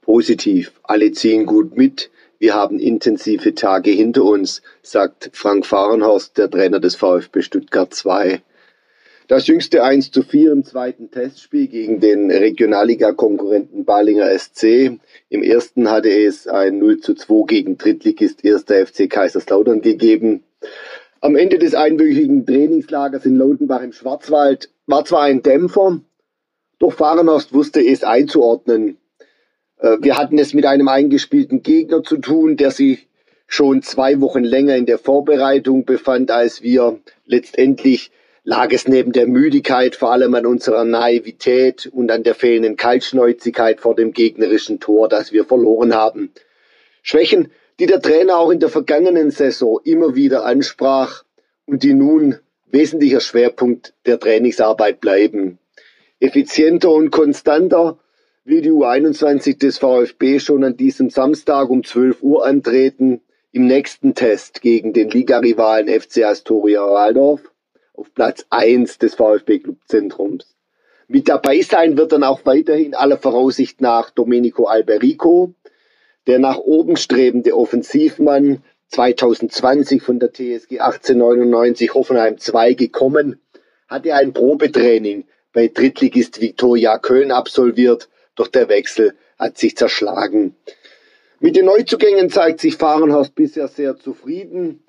Positiv, alle ziehen gut mit. Wir haben intensive Tage hinter uns, sagt Frank Fahrenhorst, der Trainer des VfB Stuttgart 2. Das jüngste 1 zu 4 im zweiten Testspiel gegen den Regionalliga-Konkurrenten Balinger SC. Im ersten hatte es ein 0 zu 2 gegen Drittligist 1. FC Kaiserslautern gegeben. Am Ende des einwöchigen Trainingslagers in Lautenbach im Schwarzwald war zwar ein Dämpfer, doch Fahrenhorst wusste es einzuordnen. Äh, wir hatten es mit einem eingespielten Gegner zu tun, der sich schon zwei Wochen länger in der Vorbereitung befand als wir. Letztendlich lag es neben der Müdigkeit vor allem an unserer Naivität und an der fehlenden Kaltschnäuzigkeit vor dem gegnerischen Tor, das wir verloren haben. Schwächen, die der Trainer auch in der vergangenen Saison immer wieder ansprach und die nun wesentlicher Schwerpunkt der Trainingsarbeit bleiben. Effizienter und konstanter will die U21 des VfB schon an diesem Samstag um 12 Uhr antreten, im nächsten Test gegen den Ligarivalen FC Astoria Waldorf auf Platz 1 des VfB Clubzentrums. Mit dabei sein wird dann auch weiterhin aller Voraussicht nach Domenico Alberico, der nach oben strebende Offensivmann 2020 von der TSG 1899 Hoffenheim 2 gekommen, hatte ein Probetraining bei Drittligist Viktoria Köln absolviert, doch der Wechsel hat sich zerschlagen. Mit den Neuzugängen zeigt sich Fahrenhorst bisher sehr zufrieden.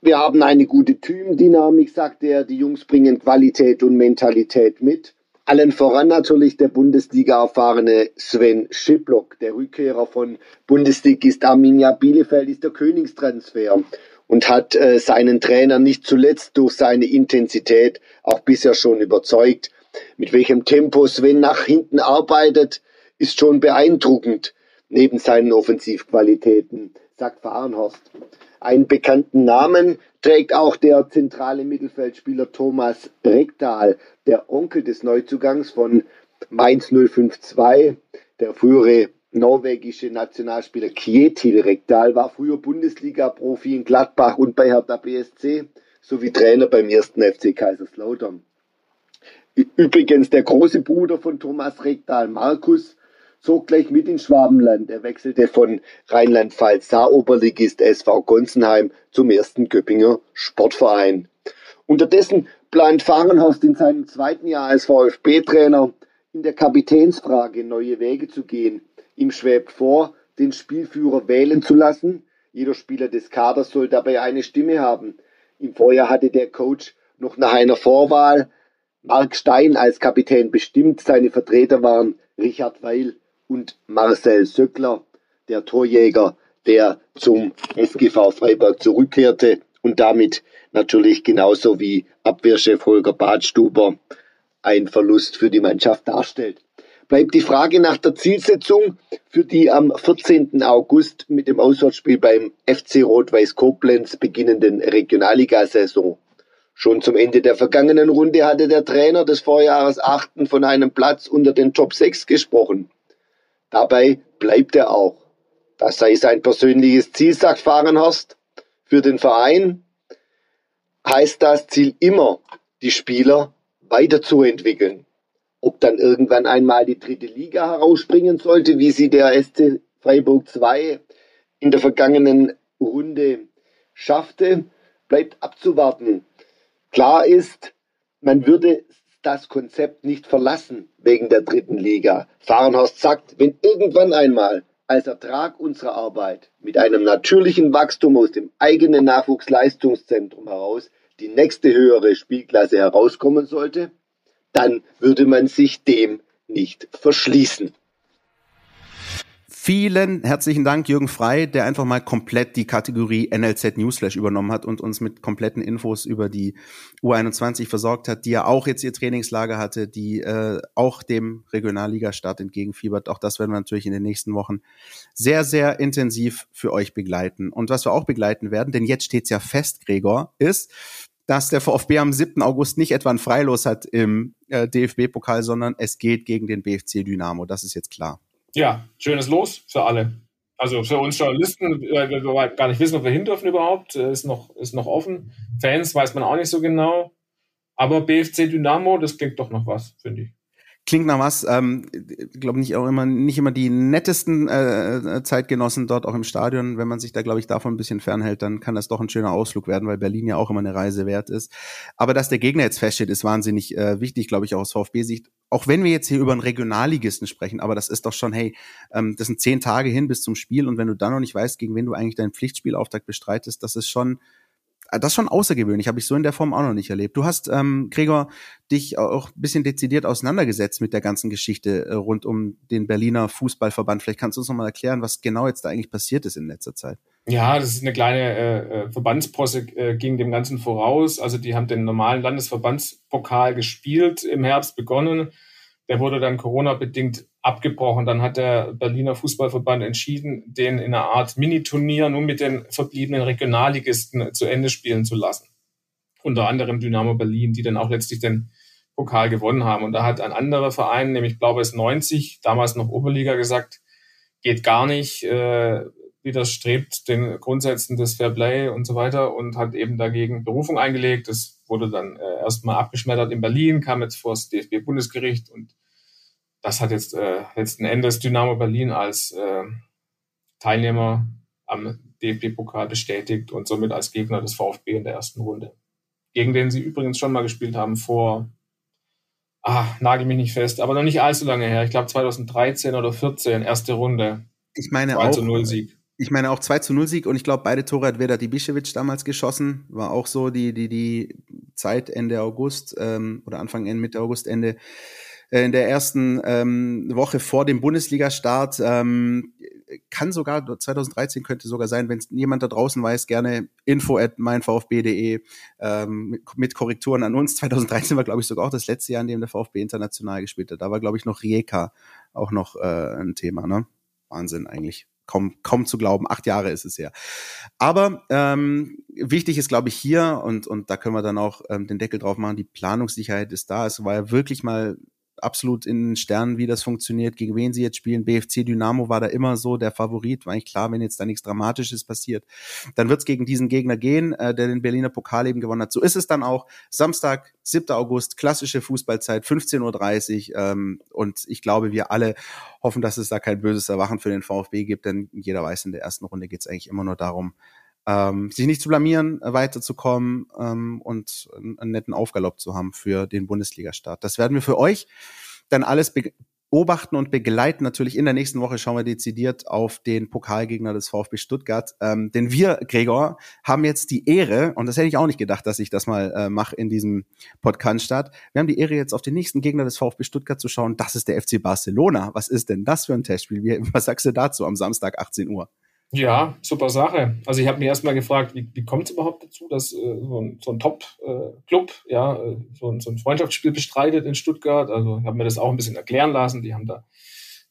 Wir haben eine gute Teamdynamik, sagt er. Die Jungs bringen Qualität und Mentalität mit. Allen voran natürlich der Bundesliga-erfahrene Sven Schiplock. Der Rückkehrer von Bundesligist Arminia Bielefeld ist der Königstransfer und hat äh, seinen Trainer nicht zuletzt durch seine Intensität auch bisher schon überzeugt. Mit welchem Tempo Sven nach hinten arbeitet, ist schon beeindruckend neben seinen Offensivqualitäten, sagt Fahrenhorst. Einen bekannten Namen trägt auch der zentrale Mittelfeldspieler Thomas Rekdal, der Onkel des Neuzugangs von Mainz 052. Der frühere norwegische Nationalspieler Kjetil Rekdal war früher Bundesliga-Profi in Gladbach und bei Hertha BSC sowie Trainer beim ersten FC Kaiserslautern. Übrigens der große Bruder von Thomas Rekdal, Markus, zog gleich mit ins Schwabenland. Er wechselte von Rheinland-Pfalz Saar-Oberligist SV Gonsenheim zum ersten Göppinger Sportverein. Unterdessen plant Fahrenhorst in seinem zweiten Jahr als VfB-Trainer in der Kapitänsfrage neue Wege zu gehen. Ihm schwebt vor, den Spielführer wählen zu lassen. Jeder Spieler des Kaders soll dabei eine Stimme haben. Im Vorjahr hatte der Coach noch nach einer Vorwahl Mark Stein als Kapitän bestimmt. Seine Vertreter waren Richard Weil und Marcel Söckler, der Torjäger, der zum SGV Freiburg zurückkehrte und damit natürlich genauso wie Abwehrchef Holger Badstuber ein Verlust für die Mannschaft darstellt. Bleibt die Frage nach der Zielsetzung für die am 14. August mit dem Auswärtsspiel beim FC Rot-Weiß Koblenz beginnenden Regionalligasaison. Schon zum Ende der vergangenen Runde hatte der Trainer des Vorjahres Achten von einem Platz unter den Top 6 gesprochen. Dabei bleibt er auch. Das sei sein persönliches Ziel, sagt Fahrenhorst. Für den Verein heißt das Ziel immer, die Spieler weiterzuentwickeln. Ob dann irgendwann einmal die dritte Liga herausspringen sollte, wie sie der SC Freiburg 2 in der vergangenen Runde schaffte, bleibt abzuwarten. Klar ist, man würde das Konzept nicht verlassen wegen der dritten Liga. Fahrenhorst sagt, wenn irgendwann einmal als Ertrag unserer Arbeit mit einem natürlichen Wachstum aus dem eigenen Nachwuchsleistungszentrum heraus die nächste höhere Spielklasse herauskommen sollte, dann würde man sich dem nicht verschließen. Vielen herzlichen Dank, Jürgen Frei, der einfach mal komplett die Kategorie NLZ Newsflash übernommen hat und uns mit kompletten Infos über die U21 versorgt hat, die ja auch jetzt ihr Trainingslager hatte, die äh, auch dem Regionalligastart entgegenfiebert. Auch das werden wir natürlich in den nächsten Wochen sehr, sehr intensiv für euch begleiten. Und was wir auch begleiten werden, denn jetzt steht's ja fest, Gregor, ist, dass der VfB am 7. August nicht etwa ein Freilos hat im äh, DFB-Pokal, sondern es geht gegen den BFC Dynamo. Das ist jetzt klar. Ja, schönes Los für alle. Also für uns Journalisten, weil wir gar nicht wissen, ob wir hin dürfen überhaupt, äh, ist noch, ist noch offen. Fans weiß man auch nicht so genau. Aber BFC Dynamo, das klingt doch noch was, finde ich. Klingt nach was. Ähm, glaube nicht auch immer nicht immer die nettesten äh, Zeitgenossen dort auch im Stadion. Wenn man sich da glaube ich davon ein bisschen fernhält, dann kann das doch ein schöner Ausflug werden, weil Berlin ja auch immer eine Reise wert ist. Aber dass der Gegner jetzt feststeht, ist wahnsinnig äh, wichtig, glaube ich, auch aus VfB-Sicht. Auch wenn wir jetzt hier über einen Regionalligisten sprechen, aber das ist doch schon, hey, ähm, das sind zehn Tage hin bis zum Spiel und wenn du dann noch nicht weißt, gegen wen du eigentlich deinen Pflichtspielauftakt bestreitest, das ist schon äh, das ist schon außergewöhnlich, habe ich so in der Form auch noch nicht erlebt. Du hast, ähm, Gregor, dich auch ein bisschen dezidiert auseinandergesetzt mit der ganzen Geschichte äh, rund um den Berliner Fußballverband. Vielleicht kannst du uns noch mal erklären, was genau jetzt da eigentlich passiert ist in letzter Zeit. Ja, das ist eine kleine äh, äh Verbandsposse äh, ging dem Ganzen voraus. Also die haben den normalen Landesverbandspokal gespielt, im Herbst begonnen. Der wurde dann Corona-bedingt abgebrochen. Dann hat der Berliner Fußballverband entschieden, den in einer Art Mini-Turnier nur mit den verbliebenen Regionalligisten zu Ende spielen zu lassen. Unter anderem Dynamo Berlin, die dann auch letztlich den Pokal gewonnen haben. Und da hat ein anderer Verein, nämlich glaube es 90, damals noch Oberliga, gesagt, geht gar nicht, äh, widerstrebt den Grundsätzen des Fair Play und so weiter und hat eben dagegen Berufung eingelegt. Das wurde dann äh, erstmal abgeschmettert in Berlin, kam jetzt vor das DFB-Bundesgericht und das hat jetzt äh, letzten Endes Dynamo Berlin als äh, Teilnehmer am DFB-Pokal bestätigt und somit als Gegner des VfB in der ersten Runde. Gegen den sie übrigens schon mal gespielt haben vor, ah, nagel mich nicht fest, aber noch nicht allzu lange her. Ich glaube 2013 oder 14, erste Runde. Ich meine 2 zu 0 Sieg. Ich meine auch 2 zu 0 Sieg und ich glaube, beide Tore hat Vedat Ibišević damals geschossen. War auch so die, die, die Zeit Ende August ähm, oder Anfang, Ende, Mitte August, Ende in der ersten ähm, Woche vor dem Bundesliga-Start. Ähm, kann sogar, 2013 könnte sogar sein, wenn jemand da draußen weiß, gerne info at meinvfb.de ähm, mit Korrekturen an uns. 2013 war, glaube ich, sogar auch das letzte Jahr, in dem der VfB international gespielt hat. Da war, glaube ich, noch Rijeka auch noch äh, ein Thema. Ne? Wahnsinn eigentlich. Kaum, kaum zu glauben, acht Jahre ist es ja. Aber ähm, wichtig ist, glaube ich, hier, und, und da können wir dann auch ähm, den Deckel drauf machen, die Planungssicherheit ist da. Es war ja wirklich mal absolut in den Sternen, wie das funktioniert, gegen wen sie jetzt spielen. BFC Dynamo war da immer so der Favorit, war eigentlich klar, wenn jetzt da nichts Dramatisches passiert, dann wird es gegen diesen Gegner gehen, äh, der den Berliner Pokal eben gewonnen hat. So ist es dann auch. Samstag, 7. August, klassische Fußballzeit, 15.30 Uhr. Ähm, und ich glaube, wir alle hoffen, dass es da kein böses Erwachen für den VfB gibt, denn jeder weiß, in der ersten Runde geht es eigentlich immer nur darum, ähm, sich nicht zu blamieren, äh, weiterzukommen ähm, und einen netten Aufgalopp zu haben für den Bundesliga-Start. Das werden wir für euch dann alles beobachten und begleiten. Natürlich in der nächsten Woche schauen wir dezidiert auf den Pokalgegner des VfB Stuttgart. Ähm, denn wir, Gregor, haben jetzt die Ehre, und das hätte ich auch nicht gedacht, dass ich das mal äh, mache in diesem Podcast statt. Wir haben die Ehre, jetzt auf den nächsten Gegner des VfB Stuttgart zu schauen. Das ist der FC Barcelona. Was ist denn das für ein Testspiel? Wie, was sagst du dazu am Samstag 18 Uhr? Ja, super Sache. Also ich habe mich erstmal gefragt, wie, wie kommt es überhaupt dazu, dass äh, so ein, so ein Top-Club äh, ja, äh, so, ein, so ein Freundschaftsspiel bestreitet in Stuttgart. Also ich habe mir das auch ein bisschen erklären lassen. Die haben da,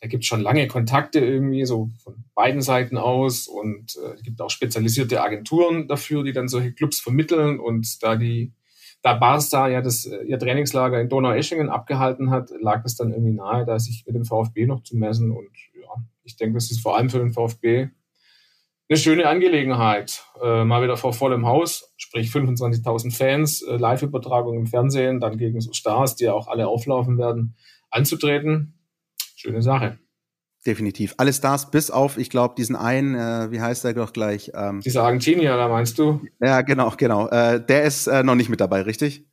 da gibt es schon lange Kontakte irgendwie, so von beiden Seiten aus. Und äh, es gibt auch spezialisierte Agenturen dafür, die dann solche Clubs vermitteln. Und da die, da Barca ja das äh, ihr Trainingslager in Donaueschingen abgehalten hat, lag es dann irgendwie nahe, da sich mit dem VfB noch zu messen. Und ja, ich denke, das ist vor allem für den VfB eine schöne Angelegenheit. Äh, mal wieder vor vollem Haus, sprich 25.000 Fans, äh, Live-Übertragung im Fernsehen, dann gegen so Stars, die ja auch alle auflaufen werden, anzutreten. Schöne Sache. Definitiv. Alle Stars bis auf, ich glaube, diesen einen, äh, wie heißt der doch gleich? Ähm, Dieser Argentinier, da meinst du? Ja, genau, genau. Äh, der ist äh, noch nicht mit dabei, richtig?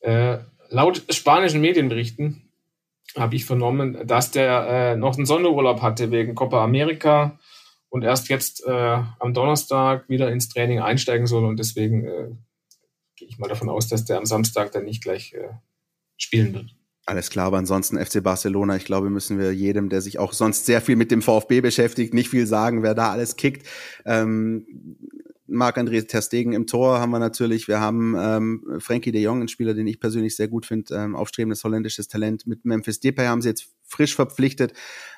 Äh, laut spanischen Medienberichten habe ich vernommen, dass der äh, noch einen Sonderurlaub hatte wegen Copa America und erst jetzt äh, am Donnerstag wieder ins Training einsteigen soll. Und deswegen äh, gehe ich mal davon aus, dass der am Samstag dann nicht gleich äh, spielen wird. Alles klar, aber ansonsten FC Barcelona, ich glaube, müssen wir jedem, der sich auch sonst sehr viel mit dem VfB beschäftigt, nicht viel sagen, wer da alles kickt. Ähm, Marc-André Terstegen im Tor haben wir natürlich. Wir haben ähm, Frankie de Jong, ein Spieler, den ich persönlich sehr gut finde, ähm, aufstrebendes holländisches Talent. Mit Memphis Depay haben sie jetzt frisch verpflichtet,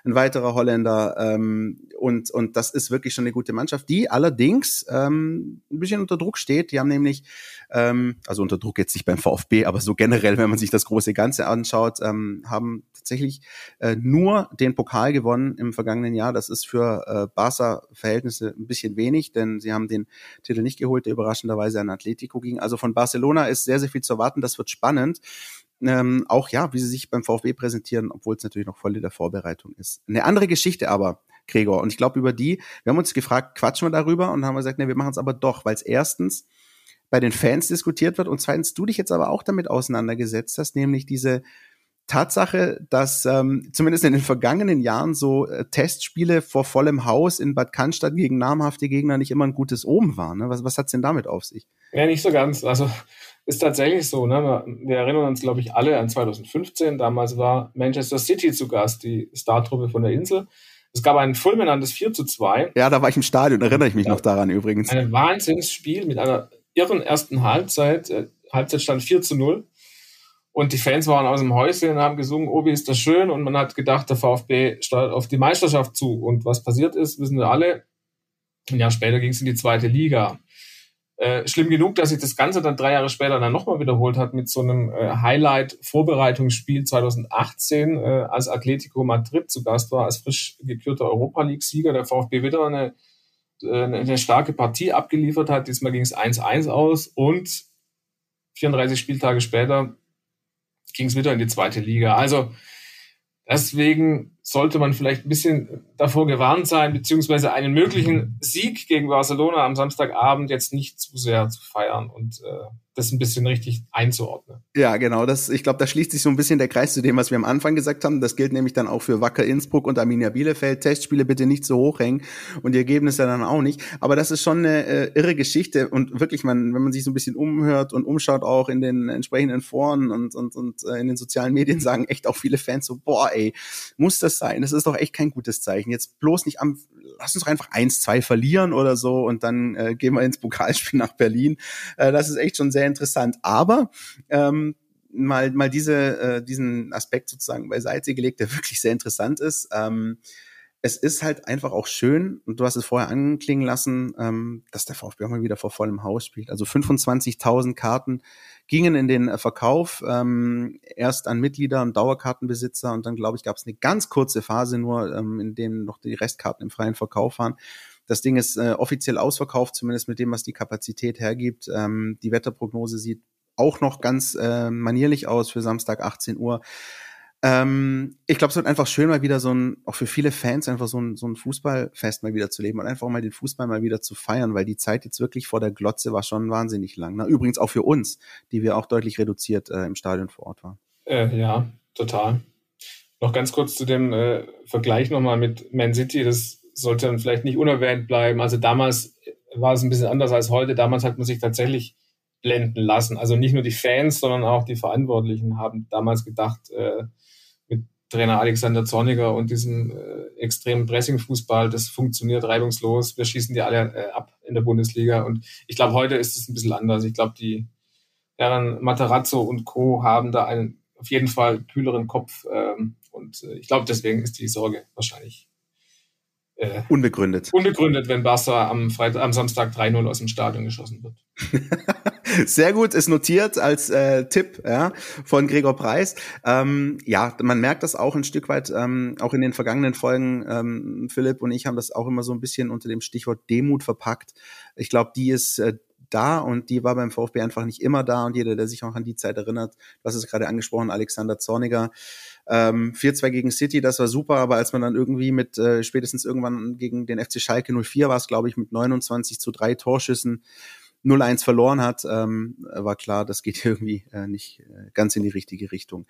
ein weiterer Holländer. Ähm, und, und das ist wirklich schon eine gute Mannschaft, die allerdings ähm, ein bisschen unter Druck steht. Die haben nämlich, ähm, also unter Druck jetzt nicht beim VfB, aber so generell, wenn man sich das große Ganze anschaut, ähm, haben tatsächlich äh, nur den Pokal gewonnen im vergangenen Jahr. Das ist für äh, Barca-Verhältnisse ein bisschen wenig, denn sie haben den Titel nicht geholt, der überraschenderweise an Atletico ging. Also von Barcelona ist sehr, sehr viel zu erwarten. Das wird spannend. Ähm, auch ja, wie sie sich beim VfB präsentieren, obwohl es natürlich noch voll in der Vorbereitung ist. Eine andere Geschichte aber, Gregor, und ich glaube über die, wir haben uns gefragt, quatschen wir darüber und haben gesagt, ne, wir machen es aber doch, weil es erstens bei den Fans diskutiert wird und zweitens du dich jetzt aber auch damit auseinandergesetzt hast, nämlich diese Tatsache, dass ähm, zumindest in den vergangenen Jahren so äh, Testspiele vor vollem Haus in Bad Cannstatt gegen namhafte Gegner nicht immer ein gutes Omen waren. Ne? Was, was hat's denn damit auf sich? Ja, nicht so ganz. Also ist tatsächlich so. Ne? Wir erinnern uns, glaube ich, alle an 2015. Damals war Manchester City zu Gast, die Startruppe von der Insel. Es gab ein fulminantes 4 zu 2. Ja, da war ich im Stadion, erinnere ich mich ja. noch daran übrigens. Ein Wahnsinnsspiel mit einer irren ersten Halbzeit. Äh, Halbzeitstand 4 zu 0. Und die Fans waren aus dem Häuschen und haben gesungen, oh, wie ist das schön. Und man hat gedacht, der VfB steuert auf die Meisterschaft zu. Und was passiert ist, wissen wir alle. Ein Jahr später ging es in die zweite Liga. Äh, schlimm genug, dass sich das Ganze dann drei Jahre später dann nochmal wiederholt hat mit so einem äh, Highlight-Vorbereitungsspiel 2018, äh, als Atletico Madrid zu Gast war, als frisch gekürter Europa League-Sieger. Der VfB wieder eine, äh, eine starke Partie abgeliefert hat. Diesmal ging es 1-1 aus und 34 Spieltage später ging es wieder in die zweite Liga. Also deswegen sollte man vielleicht ein bisschen davor gewarnt sein, beziehungsweise einen möglichen Sieg gegen Barcelona am Samstagabend jetzt nicht zu sehr zu feiern. Und äh, das ein bisschen richtig einzuordnen. Ja, genau. Das, ich glaube, da schließt sich so ein bisschen der Kreis zu dem, was wir am Anfang gesagt haben. Das gilt nämlich dann auch für Wacker Innsbruck und Arminia Bielefeld. Testspiele bitte nicht so hochhängen und die Ergebnisse dann auch nicht. Aber das ist schon eine äh, irre Geschichte und wirklich, man, wenn man sich so ein bisschen umhört und umschaut auch in den entsprechenden Foren und, und, und äh, in den sozialen Medien sagen echt auch viele Fans so, boah, ey, muss das sein? Das ist doch echt kein gutes Zeichen. Jetzt bloß nicht am, lass uns doch einfach eins, zwei verlieren oder so und dann äh, gehen wir ins Pokalspiel nach Berlin. Äh, das ist echt schon sehr sehr interessant. Aber ähm, mal, mal diese, äh, diesen Aspekt sozusagen beiseite gelegt, der wirklich sehr interessant ist. Ähm, es ist halt einfach auch schön, und du hast es vorher anklingen lassen, ähm, dass der VfB auch mal wieder vor vollem Haus spielt. Also 25.000 Karten gingen in den Verkauf, ähm, erst an Mitglieder und Dauerkartenbesitzer und dann, glaube ich, gab es eine ganz kurze Phase nur, ähm, in dem noch die Restkarten im freien Verkauf waren. Das Ding ist äh, offiziell ausverkauft, zumindest mit dem, was die Kapazität hergibt. Ähm, die Wetterprognose sieht auch noch ganz äh, manierlich aus für Samstag 18 Uhr. Ähm, ich glaube, es wird einfach schön, mal wieder so ein, auch für viele Fans, einfach so ein, so ein Fußballfest mal wieder zu leben und einfach mal den Fußball mal wieder zu feiern, weil die Zeit jetzt wirklich vor der Glotze war schon wahnsinnig lang. Na, übrigens auch für uns, die wir auch deutlich reduziert äh, im Stadion vor Ort waren. Äh, ja, total. Noch ganz kurz zu dem äh, Vergleich nochmal mit Man City. Das sollte dann vielleicht nicht unerwähnt bleiben. Also damals war es ein bisschen anders als heute. Damals hat man sich tatsächlich blenden lassen. Also nicht nur die Fans, sondern auch die Verantwortlichen haben damals gedacht, äh, Trainer Alexander Zorniger und diesem äh, extremen Pressing-Fußball, das funktioniert reibungslos. Wir schießen die alle äh, ab in der Bundesliga. Und ich glaube, heute ist es ein bisschen anders. Ich glaube, die Herren Materazzo und Co. haben da einen auf jeden Fall kühleren Kopf. Ähm, und äh, ich glaube, deswegen ist die Sorge wahrscheinlich äh, unbegründet. Unbegründet, wenn Barca am, Freitag, am Samstag 3-0 aus dem Stadion geschossen wird. Sehr gut, ist notiert als äh, Tipp ja, von Gregor Preis. Ähm, ja, man merkt das auch ein Stück weit, ähm, auch in den vergangenen Folgen. Ähm, Philipp und ich haben das auch immer so ein bisschen unter dem Stichwort Demut verpackt. Ich glaube, die ist äh, da und die war beim VfB einfach nicht immer da und jeder, der sich auch an die Zeit erinnert, hast es gerade angesprochen, Alexander Zorniger, ähm, 4-2 gegen City, das war super, aber als man dann irgendwie mit, äh, spätestens irgendwann gegen den FC Schalke 04 war es, glaube ich, mit 29 zu drei Torschüssen 0-1 verloren hat, ähm, war klar, das geht irgendwie äh, nicht äh, ganz in die richtige Richtung.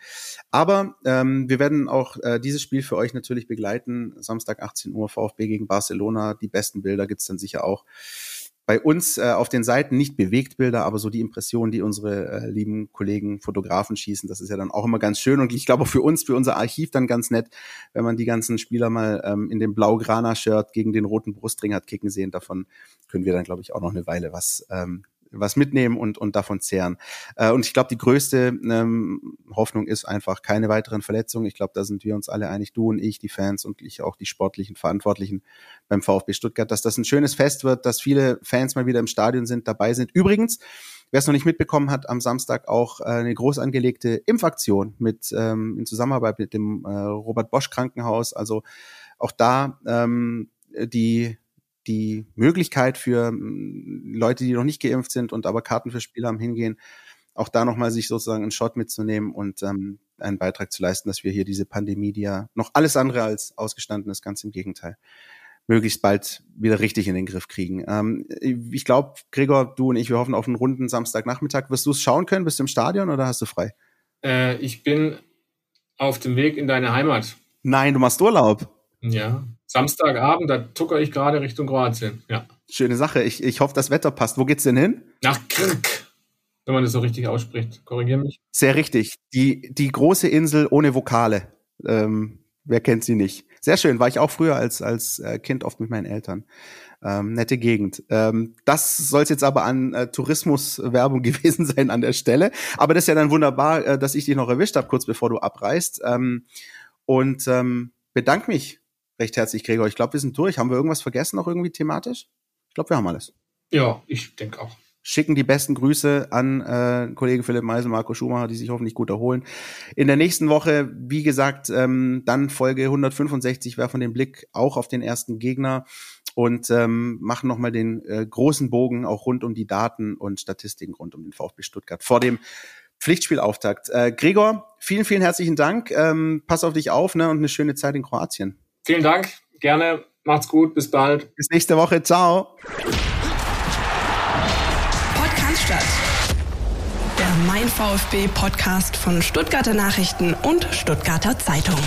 Aber ähm, wir werden auch äh, dieses Spiel für euch natürlich begleiten. Samstag 18 Uhr VfB gegen Barcelona. Die besten Bilder gibt's dann sicher auch bei uns äh, auf den Seiten nicht Bewegtbilder, aber so die Impressionen, die unsere äh, lieben Kollegen Fotografen schießen, das ist ja dann auch immer ganz schön und ich glaube für uns, für unser Archiv dann ganz nett, wenn man die ganzen Spieler mal ähm, in dem blau-grana-Shirt gegen den roten Brustring hat kicken sehen. Davon können wir dann, glaube ich, auch noch eine Weile was ähm, was mitnehmen und, und davon zehren. Äh, und ich glaube, die größte ähm, Hoffnung ist einfach keine weiteren Verletzungen. Ich glaube, da sind wir uns alle einig, du und ich, die Fans und ich auch die sportlichen Verantwortlichen beim VfB Stuttgart, dass das ein schönes Fest wird, dass viele Fans mal wieder im Stadion sind, dabei sind. Übrigens, Wer es noch nicht mitbekommen hat, am Samstag auch äh, eine groß angelegte Impfaktion mit ähm, in Zusammenarbeit mit dem äh, Robert Bosch Krankenhaus. Also auch da ähm, die die Möglichkeit für mm, Leute, die noch nicht geimpft sind und aber Karten für Spiele haben, hingehen. auch da nochmal sich sozusagen einen Shot mitzunehmen und ähm, einen Beitrag zu leisten, dass wir hier diese Pandemie, die ja noch alles andere als ausgestanden ist, ganz im Gegenteil, möglichst bald wieder richtig in den Griff kriegen. Ähm, ich glaube, Gregor, du und ich, wir hoffen auf einen runden Samstagnachmittag. Wirst du es schauen können? Bist du im Stadion oder hast du frei? Äh, ich bin auf dem Weg in deine Heimat. Nein, du machst Urlaub. Ja, Samstagabend, da tucker ich gerade Richtung Kroatien. Ja. Schöne Sache. Ich, ich hoffe, das Wetter passt. Wo geht's denn hin? Nach Krk, wenn man das so richtig ausspricht. Korrigier mich. Sehr richtig. Die, die große Insel ohne Vokale. Ähm, wer kennt sie nicht? Sehr schön. War ich auch früher als, als äh, Kind oft mit meinen Eltern. Ähm, nette Gegend. Ähm, das soll es jetzt aber an äh, Tourismuswerbung gewesen sein an der Stelle. Aber das ist ja dann wunderbar, äh, dass ich dich noch erwischt habe, kurz bevor du abreist. Ähm, und ähm, bedanke mich recht herzlich, Gregor. Ich glaube, wir sind durch. Haben wir irgendwas vergessen noch irgendwie thematisch? Ich glaube, wir haben alles. Ja, ich denke auch. Schicken die besten Grüße an äh, Kollege Philipp Meisel, Marco Schumacher, die sich hoffentlich gut erholen. In der nächsten Woche, wie gesagt, ähm, dann Folge 165 werfen den Blick auch auf den ersten Gegner und ähm, machen nochmal den äh, großen Bogen auch rund um die Daten und Statistiken rund um den VfB Stuttgart vor dem Pflichtspielauftakt. Äh, Gregor, vielen, vielen herzlichen Dank. Ähm, pass auf dich auf ne, und eine schöne Zeit in Kroatien. Vielen Dank, gerne. Macht's gut, bis bald. Bis nächste Woche, ciao. Podcast Der Mein VfB Podcast von Stuttgarter Nachrichten und Stuttgarter Zeitung.